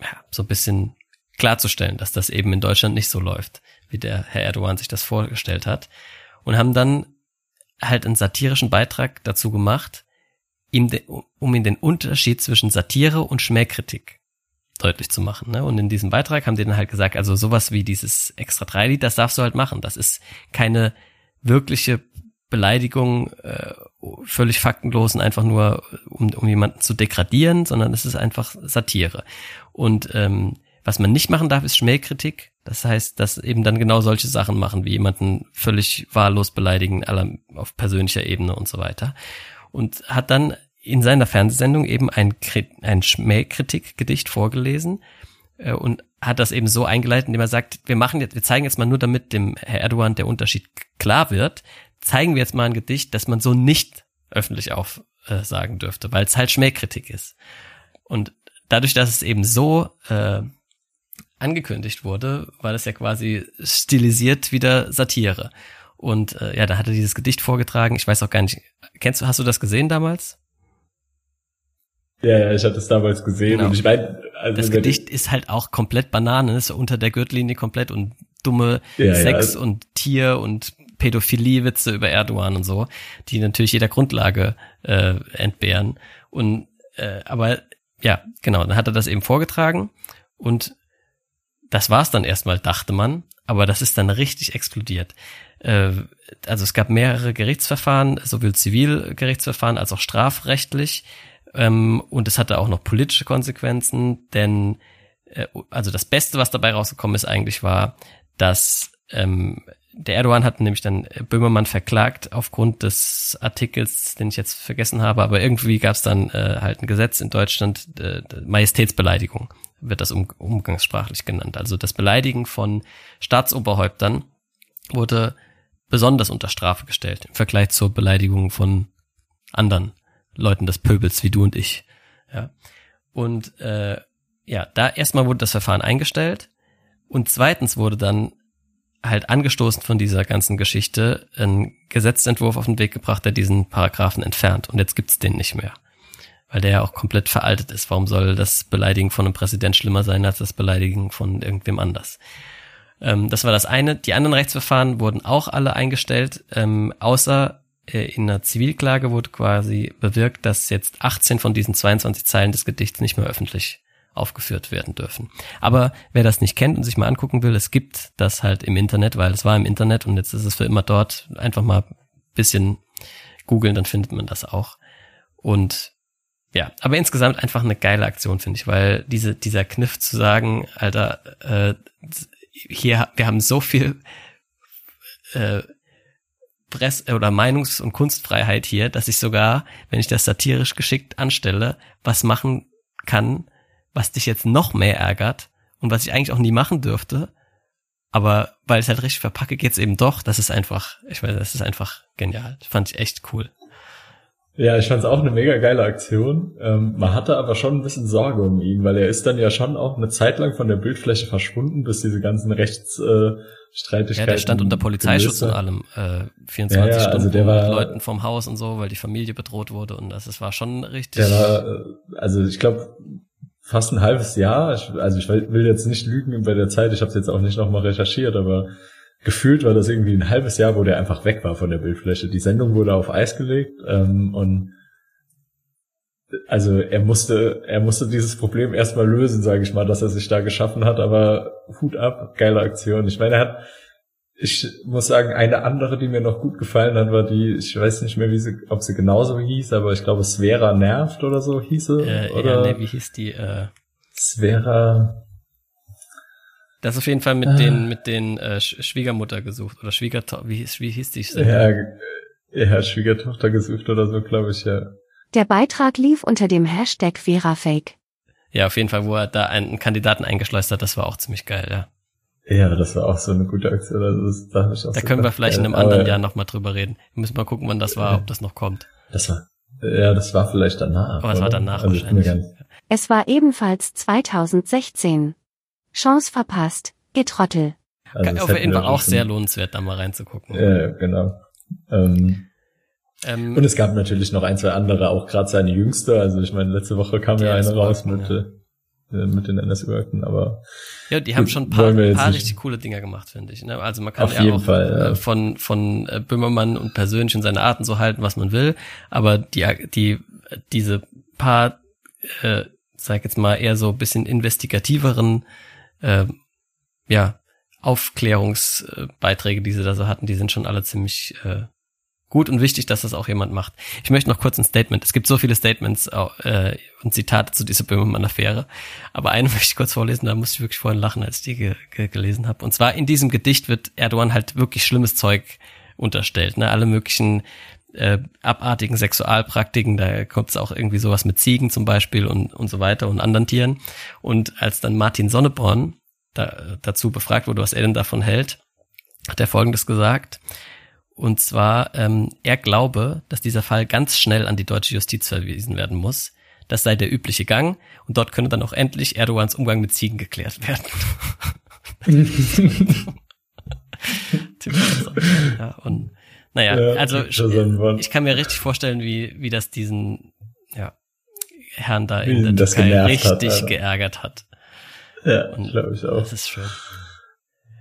ja, so ein bisschen klarzustellen, dass das eben in Deutschland nicht so läuft, wie der Herr Erdogan sich das vorgestellt hat. Und haben dann halt einen satirischen Beitrag dazu gemacht, ihm de, um ihm den Unterschied zwischen Satire und Schmähkritik deutlich zu machen. Ne? Und in diesem Beitrag haben die dann halt gesagt, also sowas wie dieses extra 3 Lied, das darfst du halt machen. Das ist keine wirkliche Beleidigung, äh, völlig faktenlos und einfach nur, um, um jemanden zu degradieren, sondern es ist einfach Satire. Und ähm, was man nicht machen darf, ist Schmähkritik. Das heißt, dass eben dann genau solche Sachen machen, wie jemanden völlig wahllos beleidigen, aller auf persönlicher Ebene und so weiter. Und hat dann in seiner Fernsehsendung eben ein, ein Schmähkritikgedicht vorgelesen äh, und hat das eben so eingeleitet, indem er sagt, wir machen jetzt, wir zeigen jetzt mal nur, damit dem Herr Erdogan der Unterschied klar wird, zeigen wir jetzt mal ein Gedicht, das man so nicht öffentlich aufsagen äh, dürfte, weil es halt Schmähkritik ist. Und dadurch, dass es eben so äh, angekündigt wurde, war das ja quasi stilisiert wieder Satire. Und äh, ja, da hat er dieses Gedicht vorgetragen. Ich weiß auch gar nicht, kennst du, hast du das gesehen damals? Ja, ja, ich hatte es damals gesehen genau. und ich meine, also das Gedicht ist halt auch komplett Banane, ist unter der Gürtellinie komplett und dumme ja, Sex ja. und Tier und Pädophilie-Witze über Erdogan und so, die natürlich jeder Grundlage äh, entbehren. Und äh, aber ja, genau, dann hat er das eben vorgetragen und das war's dann erstmal, dachte man, aber das ist dann richtig explodiert. Äh, also es gab mehrere Gerichtsverfahren, sowohl Zivilgerichtsverfahren als auch strafrechtlich. Ähm, und es hatte auch noch politische Konsequenzen, denn äh, also das Beste, was dabei rausgekommen ist, eigentlich war, dass ähm, der Erdogan hat nämlich dann Böhmermann verklagt aufgrund des Artikels, den ich jetzt vergessen habe, aber irgendwie gab es dann äh, halt ein Gesetz in Deutschland, äh, Majestätsbeleidigung wird das um, umgangssprachlich genannt. Also das Beleidigen von Staatsoberhäuptern wurde besonders unter Strafe gestellt im Vergleich zur Beleidigung von anderen Leuten des Pöbels wie du und ich. Ja. Und äh, ja, da erstmal wurde das Verfahren eingestellt und zweitens wurde dann halt angestoßen von dieser ganzen Geschichte ein Gesetzentwurf auf den Weg gebracht, der diesen Paragraphen entfernt und jetzt gibt's den nicht mehr weil der ja auch komplett veraltet ist. Warum soll das Beleidigen von einem Präsident schlimmer sein als das Beleidigen von irgendwem anders? Ähm, das war das eine. Die anderen Rechtsverfahren wurden auch alle eingestellt, ähm, außer äh, in einer Zivilklage wurde quasi bewirkt, dass jetzt 18 von diesen 22 Zeilen des Gedichts nicht mehr öffentlich aufgeführt werden dürfen. Aber wer das nicht kennt und sich mal angucken will, es gibt das halt im Internet, weil es war im Internet und jetzt ist es für immer dort. Einfach mal bisschen googeln, dann findet man das auch. Und ja, aber insgesamt einfach eine geile Aktion, finde ich, weil diese, dieser Kniff zu sagen, Alter, äh, hier, wir haben so viel äh, Press- oder Meinungs- und Kunstfreiheit hier, dass ich sogar, wenn ich das satirisch geschickt anstelle, was machen kann, was dich jetzt noch mehr ärgert und was ich eigentlich auch nie machen dürfte. Aber weil ich es halt richtig verpacke, geht's eben doch. Das ist einfach, ich weiß, das ist einfach genial. Fand ich echt cool. Ja, ich fand es auch eine mega geile Aktion. Ähm, man hatte aber schon ein bisschen Sorge um ihn, weil er ist dann ja schon auch eine Zeit lang von der Bildfläche verschwunden, bis diese ganzen Rechtsstreitigkeiten. Äh, ja, der stand unter Polizeischutz und allem, äh, 24 ja, ja, Stunden also der war, mit Leuten vom Haus und so, weil die Familie bedroht wurde und das, das war schon richtig. Der war, äh, also ich glaube, fast ein halbes Jahr. Ich, also ich will jetzt nicht lügen bei der Zeit, ich habe es jetzt auch nicht nochmal recherchiert, aber gefühlt war das irgendwie ein halbes Jahr, wo der einfach weg war von der Bildfläche. Die Sendung wurde auf Eis gelegt ähm, und also er musste, er musste dieses Problem erstmal lösen, sage ich mal, dass er sich da geschaffen hat, aber Hut ab, geile Aktion. Ich meine, er hat, ich muss sagen, eine andere, die mir noch gut gefallen hat, war die, ich weiß nicht mehr, wie sie, ob sie genauso hieß, aber ich glaube, Svera nervt oder so hieße. Äh, oder ja, nee, wie hieß die? Äh... Svera, das auf jeden Fall mit ah. den mit den äh, Schwiegermutter gesucht oder Schwiegertochter. Wie, hieß wie hieß die? Ja, ja, Schwiegertochter gesucht oder so, glaube ich, ja. Der Beitrag lief unter dem Hashtag VeraFake. Ja, auf jeden Fall, wo er da einen Kandidaten eingeschleust hat, das war auch ziemlich geil, ja. Ja, das war auch so eine gute Aktion. Also das, da ich auch da so können wir vielleicht geil. in einem anderen Jahr nochmal drüber reden. Wir müssen mal gucken, wann das war, ob das noch kommt. Das war, ja, das war vielleicht danach. Aber es war danach also wahrscheinlich. Es war ebenfalls 2016. Chance verpasst, Getrottel. Also auf jeden Fall auch sehr lohnenswert, da mal reinzugucken. Ja, genau. Ähm, ähm, und es gab natürlich noch ein, zwei andere, auch gerade seine jüngste. Also ich meine, letzte Woche kam ja eine raus mit, ja. äh, mit den NSU-Akten, aber ja, die haben schon ein paar, paar richtig coole Dinger gemacht, finde ich. Ne? Also man kann Auf ja jeden auch Fall, ja. äh, von von äh, Böhmermann und persönlich in seine Arten so halten, was man will, aber die die diese paar, äh, sag jetzt mal eher so ein bisschen investigativeren, äh, ja Aufklärungsbeiträge, die sie da so hatten, die sind schon alle ziemlich äh, gut und wichtig, dass das auch jemand macht. Ich möchte noch kurz ein Statement. Es gibt so viele Statements äh, und Zitate zu dieser Böhmermann-Affäre. Aber eine [laughs] möchte ich kurz vorlesen, da musste ich wirklich vorhin lachen, als ich die ge ge gelesen habe. Und zwar in diesem Gedicht wird Erdogan halt wirklich schlimmes Zeug unterstellt. Ne? Alle möglichen äh, abartigen Sexualpraktiken, da kommt es auch irgendwie sowas mit Ziegen zum Beispiel und, und so weiter und anderen Tieren. Und als dann Martin Sonneborn da, dazu befragt wurde, was er denn davon hält, hat er Folgendes gesagt. Und zwar, ähm, er glaube, dass dieser Fall ganz schnell an die deutsche Justiz verwiesen werden muss. Das sei der übliche Gang und dort könne dann auch endlich Erdogans Umgang mit Ziegen geklärt werden. [laughs] [laughs] ja, und naja, Ja, also ich kann mir richtig vorstellen, wie, wie das diesen ja, Herrn da Wie in der das Türkei hat, richtig Alter. geärgert hat. ja, glaube ich auch. Das ist schön.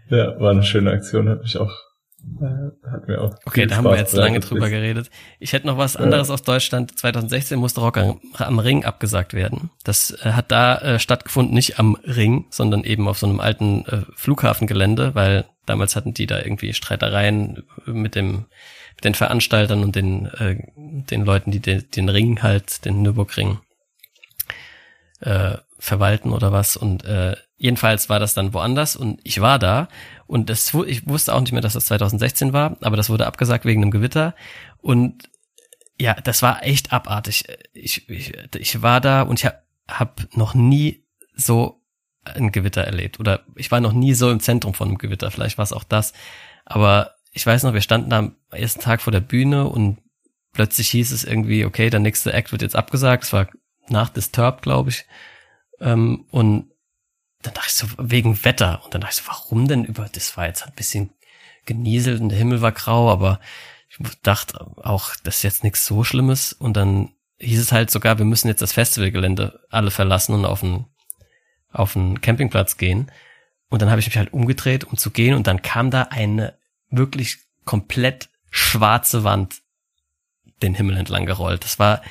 Ja, war eine schöne Aktion, hat mich auch, hat mir auch. Okay, da haben wir Spaß jetzt lange drüber geredet. Ich hätte noch was anderes aus Deutschland. 2016 musste Rock am, am Ring abgesagt werden. Das äh, hat da äh, stattgefunden, nicht am Ring, sondern eben auf so einem alten äh, Flughafengelände, weil damals hatten die da irgendwie Streitereien mit dem mit den Veranstaltern und den äh, den Leuten, die den, den Ring halt, den Nürburgring äh, verwalten oder was. Und äh, jedenfalls war das dann woanders und ich war da und das, ich wusste auch nicht mehr, dass das 2016 war, aber das wurde abgesagt wegen einem Gewitter und ja, das war echt abartig. Ich, ich, ich war da und ich habe hab noch nie so ein Gewitter erlebt oder ich war noch nie so im Zentrum von einem Gewitter. Vielleicht war es auch das, aber ich weiß noch, wir standen da am ersten Tag vor der Bühne und plötzlich hieß es irgendwie, okay, der nächste Act wird jetzt abgesagt. Es war nach Disturbed, glaube ich. Ähm, und dann dachte ich so, wegen Wetter. Und dann dachte ich so, warum denn über, das war jetzt ein bisschen genieselt und der Himmel war grau, aber ich dachte auch, das ist jetzt nichts so Schlimmes. Und dann hieß es halt sogar, wir müssen jetzt das Festivalgelände alle verlassen und auf einen, auf einen Campingplatz gehen. Und dann habe ich mich halt umgedreht, um zu gehen. Und dann kam da eine wirklich komplett schwarze Wand den Himmel entlang gerollt. Das war,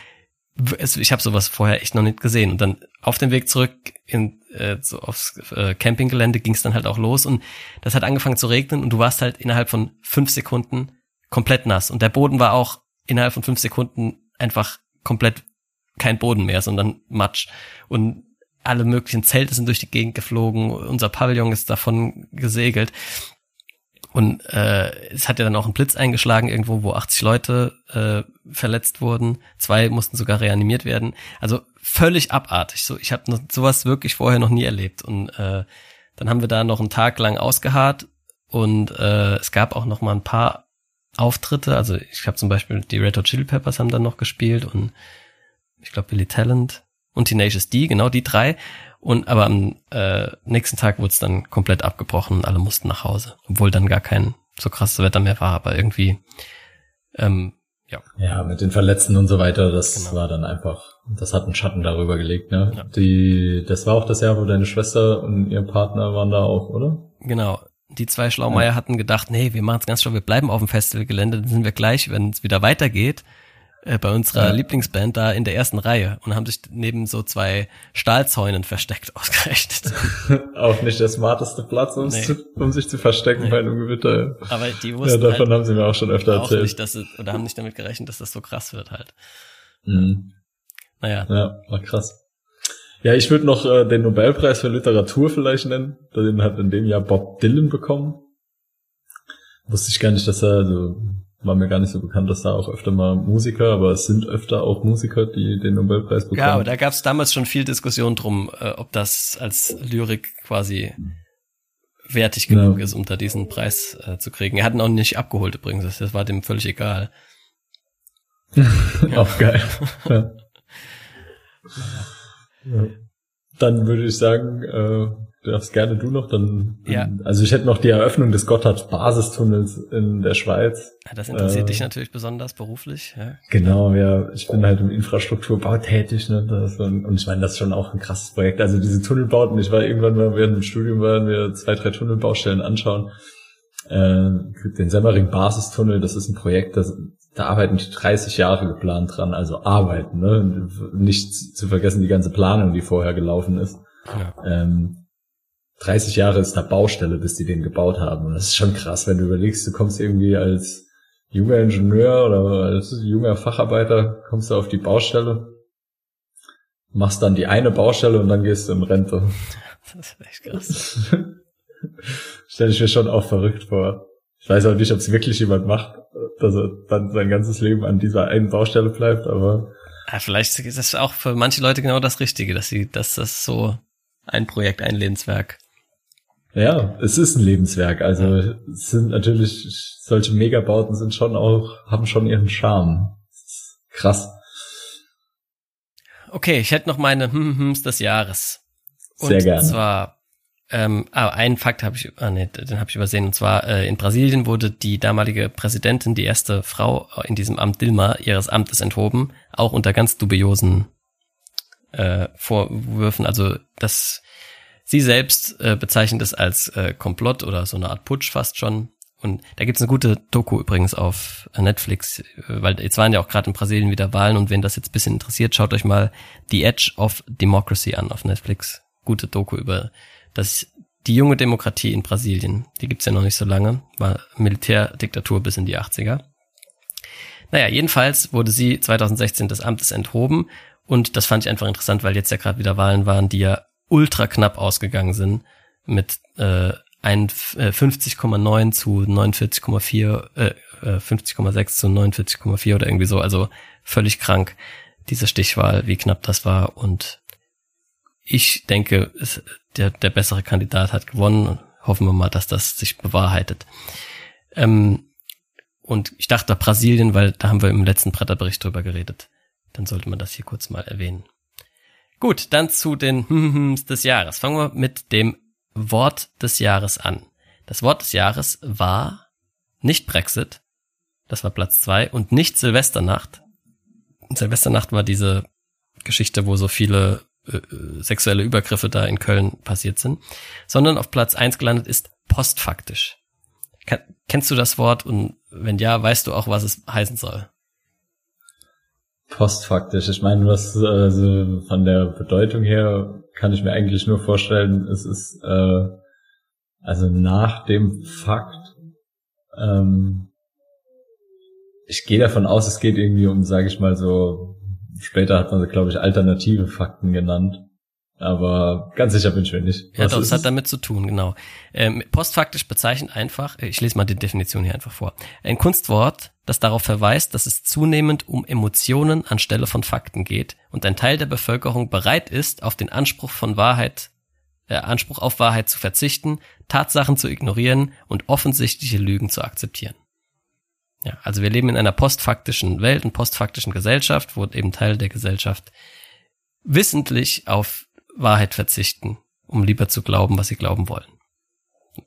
ich habe sowas vorher echt noch nicht gesehen. Und dann auf dem Weg zurück in, äh, so aufs äh, Campinggelände ging es dann halt auch los und das hat angefangen zu regnen und du warst halt innerhalb von fünf Sekunden komplett nass. Und der Boden war auch innerhalb von fünf Sekunden einfach komplett kein Boden mehr, sondern Matsch. Und alle möglichen Zelte sind durch die Gegend geflogen, unser Pavillon ist davon gesegelt. Und äh, es hat ja dann auch ein Blitz eingeschlagen irgendwo, wo 80 Leute äh, verletzt wurden. Zwei mussten sogar reanimiert werden. Also völlig abartig. So, ich habe sowas wirklich vorher noch nie erlebt. Und äh, dann haben wir da noch einen Tag lang ausgeharrt und äh, es gab auch noch mal ein paar Auftritte. Also ich habe zum Beispiel die Red Hot Chili Peppers haben dann noch gespielt und ich glaube Billy Talent und Tenacious D, genau die drei. Und aber am äh, nächsten Tag wurde es dann komplett abgebrochen und alle mussten nach Hause, obwohl dann gar kein so krasses Wetter mehr war, aber irgendwie ähm, ja. Ja, mit den Verletzten und so weiter, das Genau. war dann einfach, das hat einen Schatten darüber gelegt, ne? Ja. Die, das war auch das Jahr, wo deine Schwester und ihr Partner waren da auch, oder? Genau. Die zwei Schlaumeier hatten gedacht, nee, wir machen es ganz schlau, wir bleiben auf dem Festivalgelände, dann sind wir gleich, wenn es wieder weitergeht, äh, bei unserer Ja. Lieblingsband da in der ersten Reihe und haben sich neben so zwei Stahlzäunen versteckt [laughs] ausgerechnet. [laughs] auch nicht der smarteste Platz, um, Nee. zu, um sich zu verstecken Nee. bei einem Gewitter. Aber die Ja, wussten davon halt haben sie mir auch schon öfter auch erzählt. nicht, dass es, oder haben nicht damit gerechnet, dass das so krass wird halt. Mhm. Naja, Ja, war krass. Ja, ich würde noch äh, den Nobelpreis für Literatur vielleicht nennen. Den hat in dem Jahr Bob Dylan bekommen. Wusste ich gar nicht, dass er, also war mir gar nicht so bekannt, dass da auch öfter mal Musiker, aber es sind öfter auch Musiker, die den Nobelpreis bekommen. Ja, aber da gab es damals schon viel Diskussion drum, äh, ob das als Lyrik quasi wertig genug Ja. ist, um da diesen Preis äh, zu kriegen. Er hat ihn auch nicht abgeholt übrigens, das, das war dem völlig egal. [laughs] auch geil. [laughs] ja. Ja. Dann würde ich sagen, äh, darfst gerne du noch, dann, Ja. also ich hätte noch die Eröffnung des Gotthard-Basistunnels in der Schweiz. Ja, Das interessiert Äh, dich natürlich besonders beruflich. Ja. Genau, ja, ich bin halt im Infrastrukturbau tätig, ne, das, und, und ich meine, das ist schon auch ein krasses Projekt. Also diese Tunnelbauten, ich war irgendwann mal während dem Studium, waren wir zwei, drei Tunnelbaustellen anschauen. Äh, den Semmering Basistunnel, das ist ein Projekt, das, da arbeiten die 30 Jahre geplant dran, also arbeiten, ne, nicht zu vergessen die ganze Planung, die vorher gelaufen ist. Ja. Ähm, 30 Jahre ist da Baustelle, bis die den gebaut haben. Und das ist schon krass, wenn du überlegst, du kommst irgendwie als junger Ingenieur oder als junger Facharbeiter, kommst du auf die Baustelle, machst dann die eine Baustelle und dann gehst du in Rente. Das ist echt krass. [laughs] Stelle ich mir schon auch verrückt vor. Ich weiß auch nicht, ob es wirklich jemand macht, dass er dann sein ganzes Leben an dieser einen Baustelle bleibt, aber Ja, vielleicht ist das auch für manche Leute genau das Richtige, dass sie, dass das so ein Projekt, ein Lebenswerk. Ja, es ist ein Lebenswerk. Also es sind natürlich solche Megabauten sind schon auch haben schon ihren Charme. Krass. Okay, ich hätte noch meine hm Hms des Jahres. Und Sehr gerne. zwar, ähm, ah, einen Fakt habe ich, ah, nee, den habe ich übersehen. Und zwar äh, in Brasilien wurde die damalige Präsidentin, die erste Frau in diesem Amt Dilma, ihres Amtes enthoben, auch unter ganz dubiosen äh, Vorwürfen. Also das, sie selbst äh, bezeichnet es als äh, Komplott oder so eine Art Putsch fast schon. Und da gibt's eine gute Doku übrigens auf Netflix, äh, weil jetzt waren ja auch gerade in Brasilien wieder Wahlen und wenn das jetzt bisschen interessiert, schaut euch mal The Edge of Democracy an auf Netflix. Gute Doku über das die junge Demokratie in Brasilien. Die gibt's ja noch nicht so lange, war Militärdiktatur bis in die 80er. Naja, jedenfalls wurde sie 2016 des Amtes enthoben und das fand ich einfach interessant, weil jetzt ja gerade wieder Wahlen waren, die ja ultra knapp ausgegangen sind mit äh, ein, äh, 50,9 zu 49,4, äh, äh, 50,6 zu 49,4 oder irgendwie so. Also völlig krank, diese Stichwahl, wie knapp das war. Und ich denke, es, der, der bessere Kandidat hat gewonnen. Hoffen wir mal, dass das sich bewahrheitet. Ähm, und ich dachte Brasilien, weil da haben wir im letzten Bretterbericht drüber geredet. Dann sollte man das hier kurz mal erwähnen. Gut, dann zu den [laughs] des Jahres. Fangen wir mit dem Wort des Jahres an. Das Wort des Jahres war nicht Brexit, das war Platz zwei, und nicht Silvesternacht. Silvesternacht war diese Geschichte, wo so viele äh, äh, sexuelle Übergriffe da in Köln passiert sind, sondern auf Platz eins gelandet ist postfaktisch. Ken kennst du das Wort und wenn ja, weißt du auch, was es heißen soll? Postfaktisch. Ich meine, was also von der Bedeutung her kann ich mir eigentlich nur vorstellen, es ist äh, also nach dem Fakt. Ähm, ich gehe davon aus, es geht irgendwie um, sage ich mal so. Später hat man, glaube ich, alternative Fakten genannt. Aber ganz sicher bin ich mir nicht. Ja, Was doch, ist das hat es? damit zu tun, genau. Ähm, postfaktisch bezeichnet einfach, äh, ich lese mal die Definition hier einfach vor. Ein Kunstwort, das darauf verweist, dass es zunehmend um Emotionen anstelle von Fakten geht und ein Teil der Bevölkerung bereit ist, auf den Anspruch von Wahrheit, äh, Anspruch auf Wahrheit zu verzichten, Tatsachen zu ignorieren und offensichtliche Lügen zu akzeptieren. Ja, also wir leben in einer postfaktischen Welt und postfaktischen Gesellschaft, wo eben Teil der Gesellschaft wissentlich auf Wahrheit verzichten, um lieber zu glauben, was sie glauben wollen.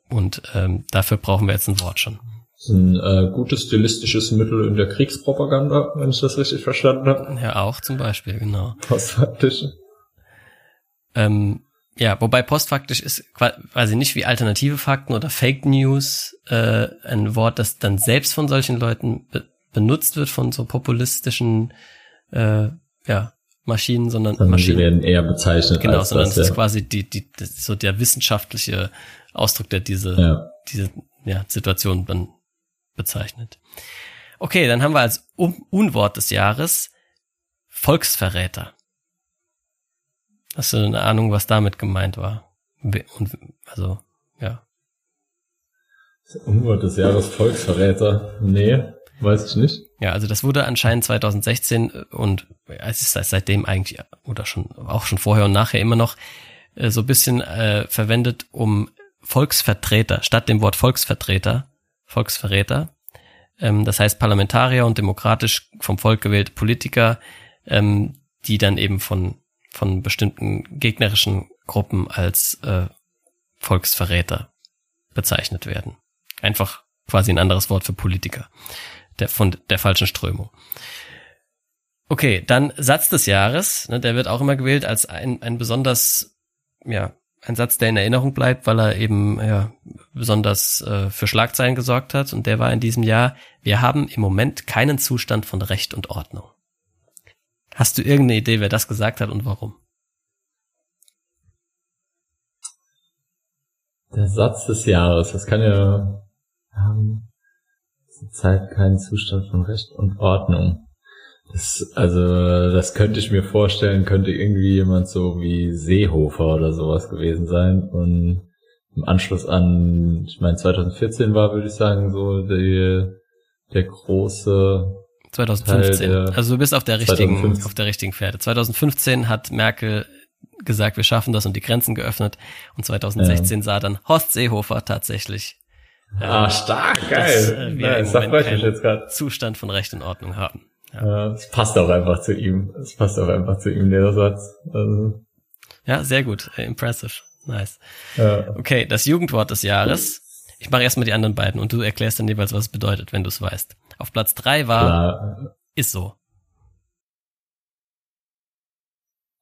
Und ähm, dafür brauchen wir jetzt ein Wort schon. Das ist ein äh, gutes stilistisches Mittel in der Kriegspropaganda, wenn ich das richtig verstanden habe. Ja, auch zum Beispiel, genau. Postfaktisch. Ähm, ja, wobei postfaktisch ist qua- quasi nicht wie alternative Fakten oder Fake News äh, ein Wort, das dann selbst von solchen Leuten be benutzt wird, von so populistischen äh, ja, Maschinen, sondern Sondern sie Maschinen. werden eher bezeichnet Genau, als sondern das, es ist ja. quasi die, die, das so der wissenschaftliche Ausdruck, der diese, ja. diese ja, Situation dann bezeichnet. Okay, dann haben wir als Un Unwort des Jahres Volksverräter. Hast du eine Ahnung, was damit gemeint war? Und, also, ja. Unwort des Jahres Volksverräter. Nee, weiß ich nicht. Ja, also das wurde anscheinend 2016 und es ist seitdem eigentlich oder schon auch schon vorher und nachher immer noch äh, so ein bisschen äh, verwendet, um Volksvertreter statt dem Wort Volksvertreter, Volksverräter, ähm, das heißt Parlamentarier und demokratisch vom Volk gewählte Politiker, ähm, die dann eben von von bestimmten gegnerischen Gruppen als äh, Volksverräter bezeichnet werden. Einfach quasi ein anderes Wort für Politiker der, von der falschen Strömung. Okay, dann Satz des Jahres. Ne, der wird auch immer gewählt als ein, ein besonders, ja, ein Satz, der in Erinnerung bleibt, weil er eben ja, besonders äh, für Schlagzeilen gesorgt hat. Und der war in diesem Jahr, wir haben im Moment keinen Zustand von Recht und Ordnung. Hast du irgendeine Idee, wer das gesagt hat und warum? Der Satz des Jahres, das kann ja haben zurzeit keinen Zustand von Recht und Ordnung. Das, also, das könnte ich mir vorstellen, könnte irgendwie jemand so wie Seehofer oder sowas gewesen sein. Und im Anschluss an, ich meine, 2014 war, würde ich sagen, so die, der große 2015. Der also du bist auf der richtigen, 2015. auf der richtigen Pferde. 2015 hat Merkel gesagt, wir schaffen das und die Grenzen geöffnet. Und 2016 ja. sah dann Horst Seehofer tatsächlich. Ah, stark, geil. Dass, äh, wir nice, im Moment keinen Zustand von Recht und Ordnung haben. Ja, es passt auch einfach zu ihm. Es passt auch einfach zu ihm, der Satz. Also. Ja, sehr gut. Äh, impressive. Nice. Ja. Okay, das Jugendwort des Jahres. Ich mache erstmal die anderen beiden und du erklärst dann jeweils, was es bedeutet, wenn du es weißt. Auf Platz drei war Klar. ist so.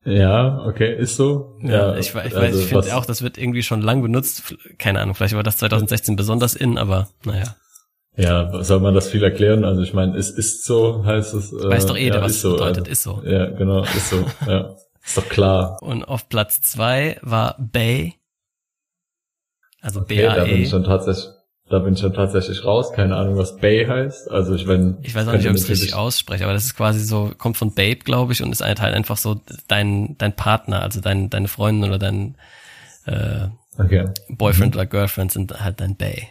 Ja, okay, ist so. Ja, ja ich, ich weiß, also ich finde auch, das wird irgendwie schon lang benutzt. Keine Ahnung, vielleicht war das 2016 besonders in, aber naja. Ja, soll man das viel erklären? Also ich meine, es ist so, heißt es. Äh, weiß doch jeder, ja, was so, bedeutet, also, ist so. Ja, genau, ist so, [laughs] ja. Ist doch klar. Und auf Platz zwei war Bay. Also okay, B-A-E. Da bin ich schon tatsächlich, da bin ich schon tatsächlich raus. Keine Ahnung, was Bay heißt. Also ich wenn Ich weiß auch nicht, ob ich es richtig ausspreche, aber das ist quasi so, kommt von Babe, glaube ich, und ist halt einfach so dein, dein Partner, also dein, deine Freundin oder dein äh, okay. Boyfriend mhm. oder Girlfriend sind halt dein Bay.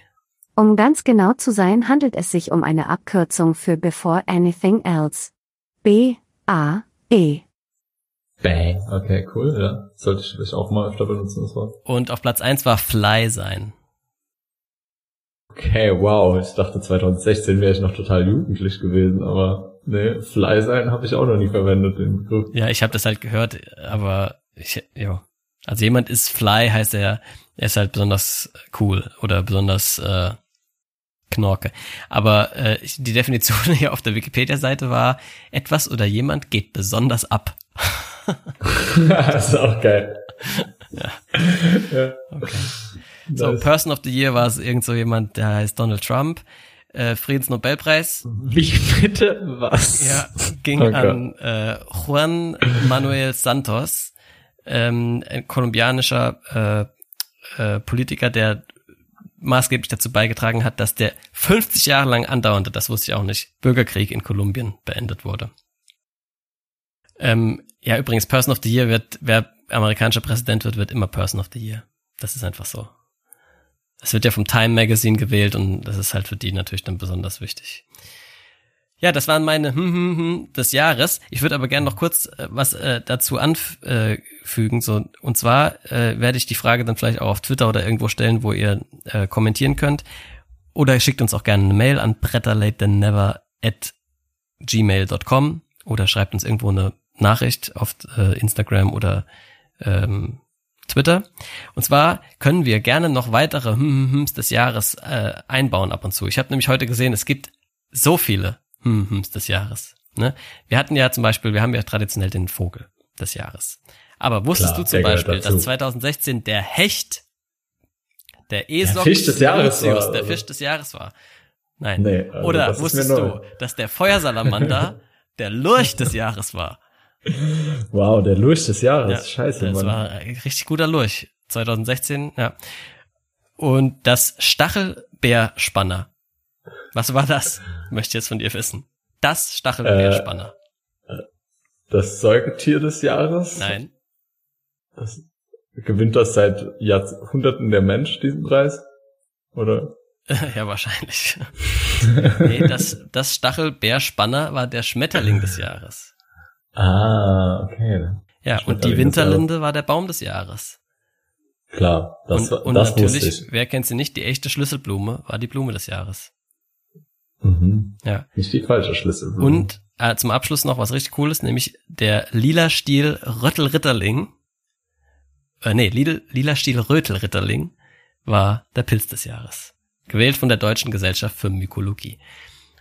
Um ganz genau zu sein, handelt es sich um eine Abkürzung für Before Anything Else. B, A, E. Bang. Okay, cool, ja. Sollte ich vielleicht auch mal öfter benutzen, das Wort. Und auf Platz eins war Fly sein. Okay, wow. Ich dachte 2016 wäre ich noch total jugendlich gewesen, aber nee, Fly sein habe ich auch noch nie verwendet, den Begriff. Ja, ich habe das halt gehört, aber ich, ja. Also jemand ist Fly, heißt er, er ist halt besonders cool oder besonders äh, Knorke. Aber äh, die Definition [laughs] hier auf der Wikipedia-Seite war, etwas oder jemand geht besonders ab. [laughs] das ist auch geil. [laughs] ja. ja. Okay. So, Person of the Year war es irgend so jemand, der heißt Donald Trump. Äh, Friedensnobelpreis. Wie bitte? Was? Ja, ging okay. an äh, Juan Manuel Santos, ähm, ein kolumbianischer äh, äh, Politiker, der maßgeblich dazu beigetragen hat, dass der 50 Jahre lang andauernde, das wusste ich auch nicht, Bürgerkrieg in Kolumbien beendet wurde. Ähm, ja, übrigens, Person of the Year wird, wer amerikanischer Präsident wird, wird immer Person of the Year. Das ist einfach so. Es wird ja vom Time Magazine gewählt und das ist halt für die natürlich dann besonders wichtig. Ja, das waren meine hm, hm, hm des Jahres. Ich würde aber gerne noch kurz äh, was äh, dazu anfügen. So, und zwar äh, werde ich die Frage dann vielleicht auch auf Twitter oder irgendwo stellen, wo ihr äh, kommentieren könnt. Oder schickt uns auch gerne eine Mail an betterlatethannever at gmail.com oder schreibt uns irgendwo eine Nachricht auf äh, Instagram oder ähm, Twitter. Und zwar können wir gerne noch weitere Hm-Hm-Hms des Jahres äh, einbauen ab und zu. Ich habe nämlich heute gesehen, es gibt so viele Hm-Hms des Jahres. Ne? Wir hatten ja zum Beispiel, wir haben ja traditionell den Vogel des Jahres. Aber wusstest Klar, du zum Beispiel, dass 2016 der Hecht, der Esok Fisch des Jahres war, der Fisch des Jahres war? Nein. Nee, also Oder wusstest du, dass der Feuersalamander [laughs] der Lurch des Jahres war? Wow, der Lurch des Jahres. Ja, Scheiße, das Mann. war ein richtig guter Lurch. 2016, ja. Und das Stachelbeerspanner. Was war das? Möchte ich jetzt von dir wissen. Das Stachelbeerspanner. Äh, das Säugetier des Jahres? Nein. Das, gewinnt das seit Jahrhunderten der Mensch diesen Preis? Oder? [laughs] ja, wahrscheinlich. [laughs] nee, das, das Stachelbeerspanner war der Schmetterling des [laughs] Jahres. Ah, okay. Ja, und die Winterlinde war der Baum des Jahres. Klar, das, und, und das natürlich, wer kennt sie nicht, die echte Schlüsselblume war die Blume des Jahres. Mhm. Ja. Nicht die falsche Schlüsselblume. Und äh, zum Abschluss noch was richtig cooles, nämlich der lila Stiel Röttelritterling. Äh, nee, lila, lila Stiel Rötelritterling war der Pilz des Jahres. Gewählt von der Deutschen Gesellschaft für Mykologie.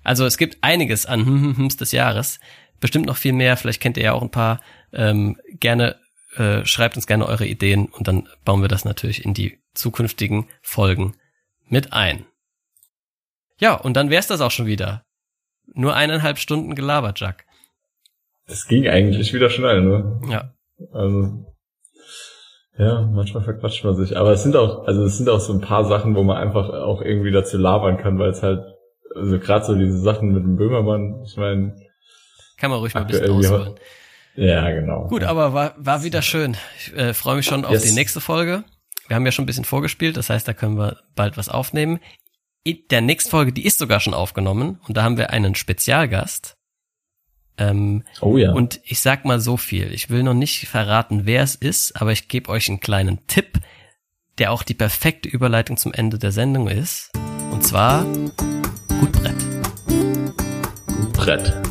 Also es gibt einiges an [laughs] des Jahres. Bestimmt noch viel mehr. Vielleicht kennt ihr ja auch ein paar. Ähm, gerne äh, schreibt uns gerne eure Ideen und dann bauen wir das natürlich in die zukünftigen Folgen mit ein. Ja, und dann wär's das auch schon wieder. Nur eineinhalb Stunden gelabert, Jack. Es ging eigentlich wieder schnell, ne? Ja. Also, ja, manchmal verquatscht man sich. Aber es sind auch, also es sind auch so ein paar Sachen, wo man einfach auch irgendwie dazu labern kann, weil es halt, also gerade so diese Sachen mit dem Böhmermann, ich meine. Kann man ruhig mal ein bisschen ausholen. Ja, genau. Gut, aber war, war wieder schön. Ich äh, freue mich schon auf yes. die nächste Folge. Wir haben ja schon ein bisschen vorgespielt, das heißt, da können wir bald was aufnehmen. In der nächsten Folge, die ist sogar schon aufgenommen und da haben wir einen Spezialgast. Ähm, oh ja. Und ich sag mal so viel. Ich will noch nicht verraten, wer es ist, aber ich gebe euch einen kleinen Tipp, der auch die perfekte Überleitung zum Ende der Sendung ist. Und zwar Gut Brett. Gut Brett.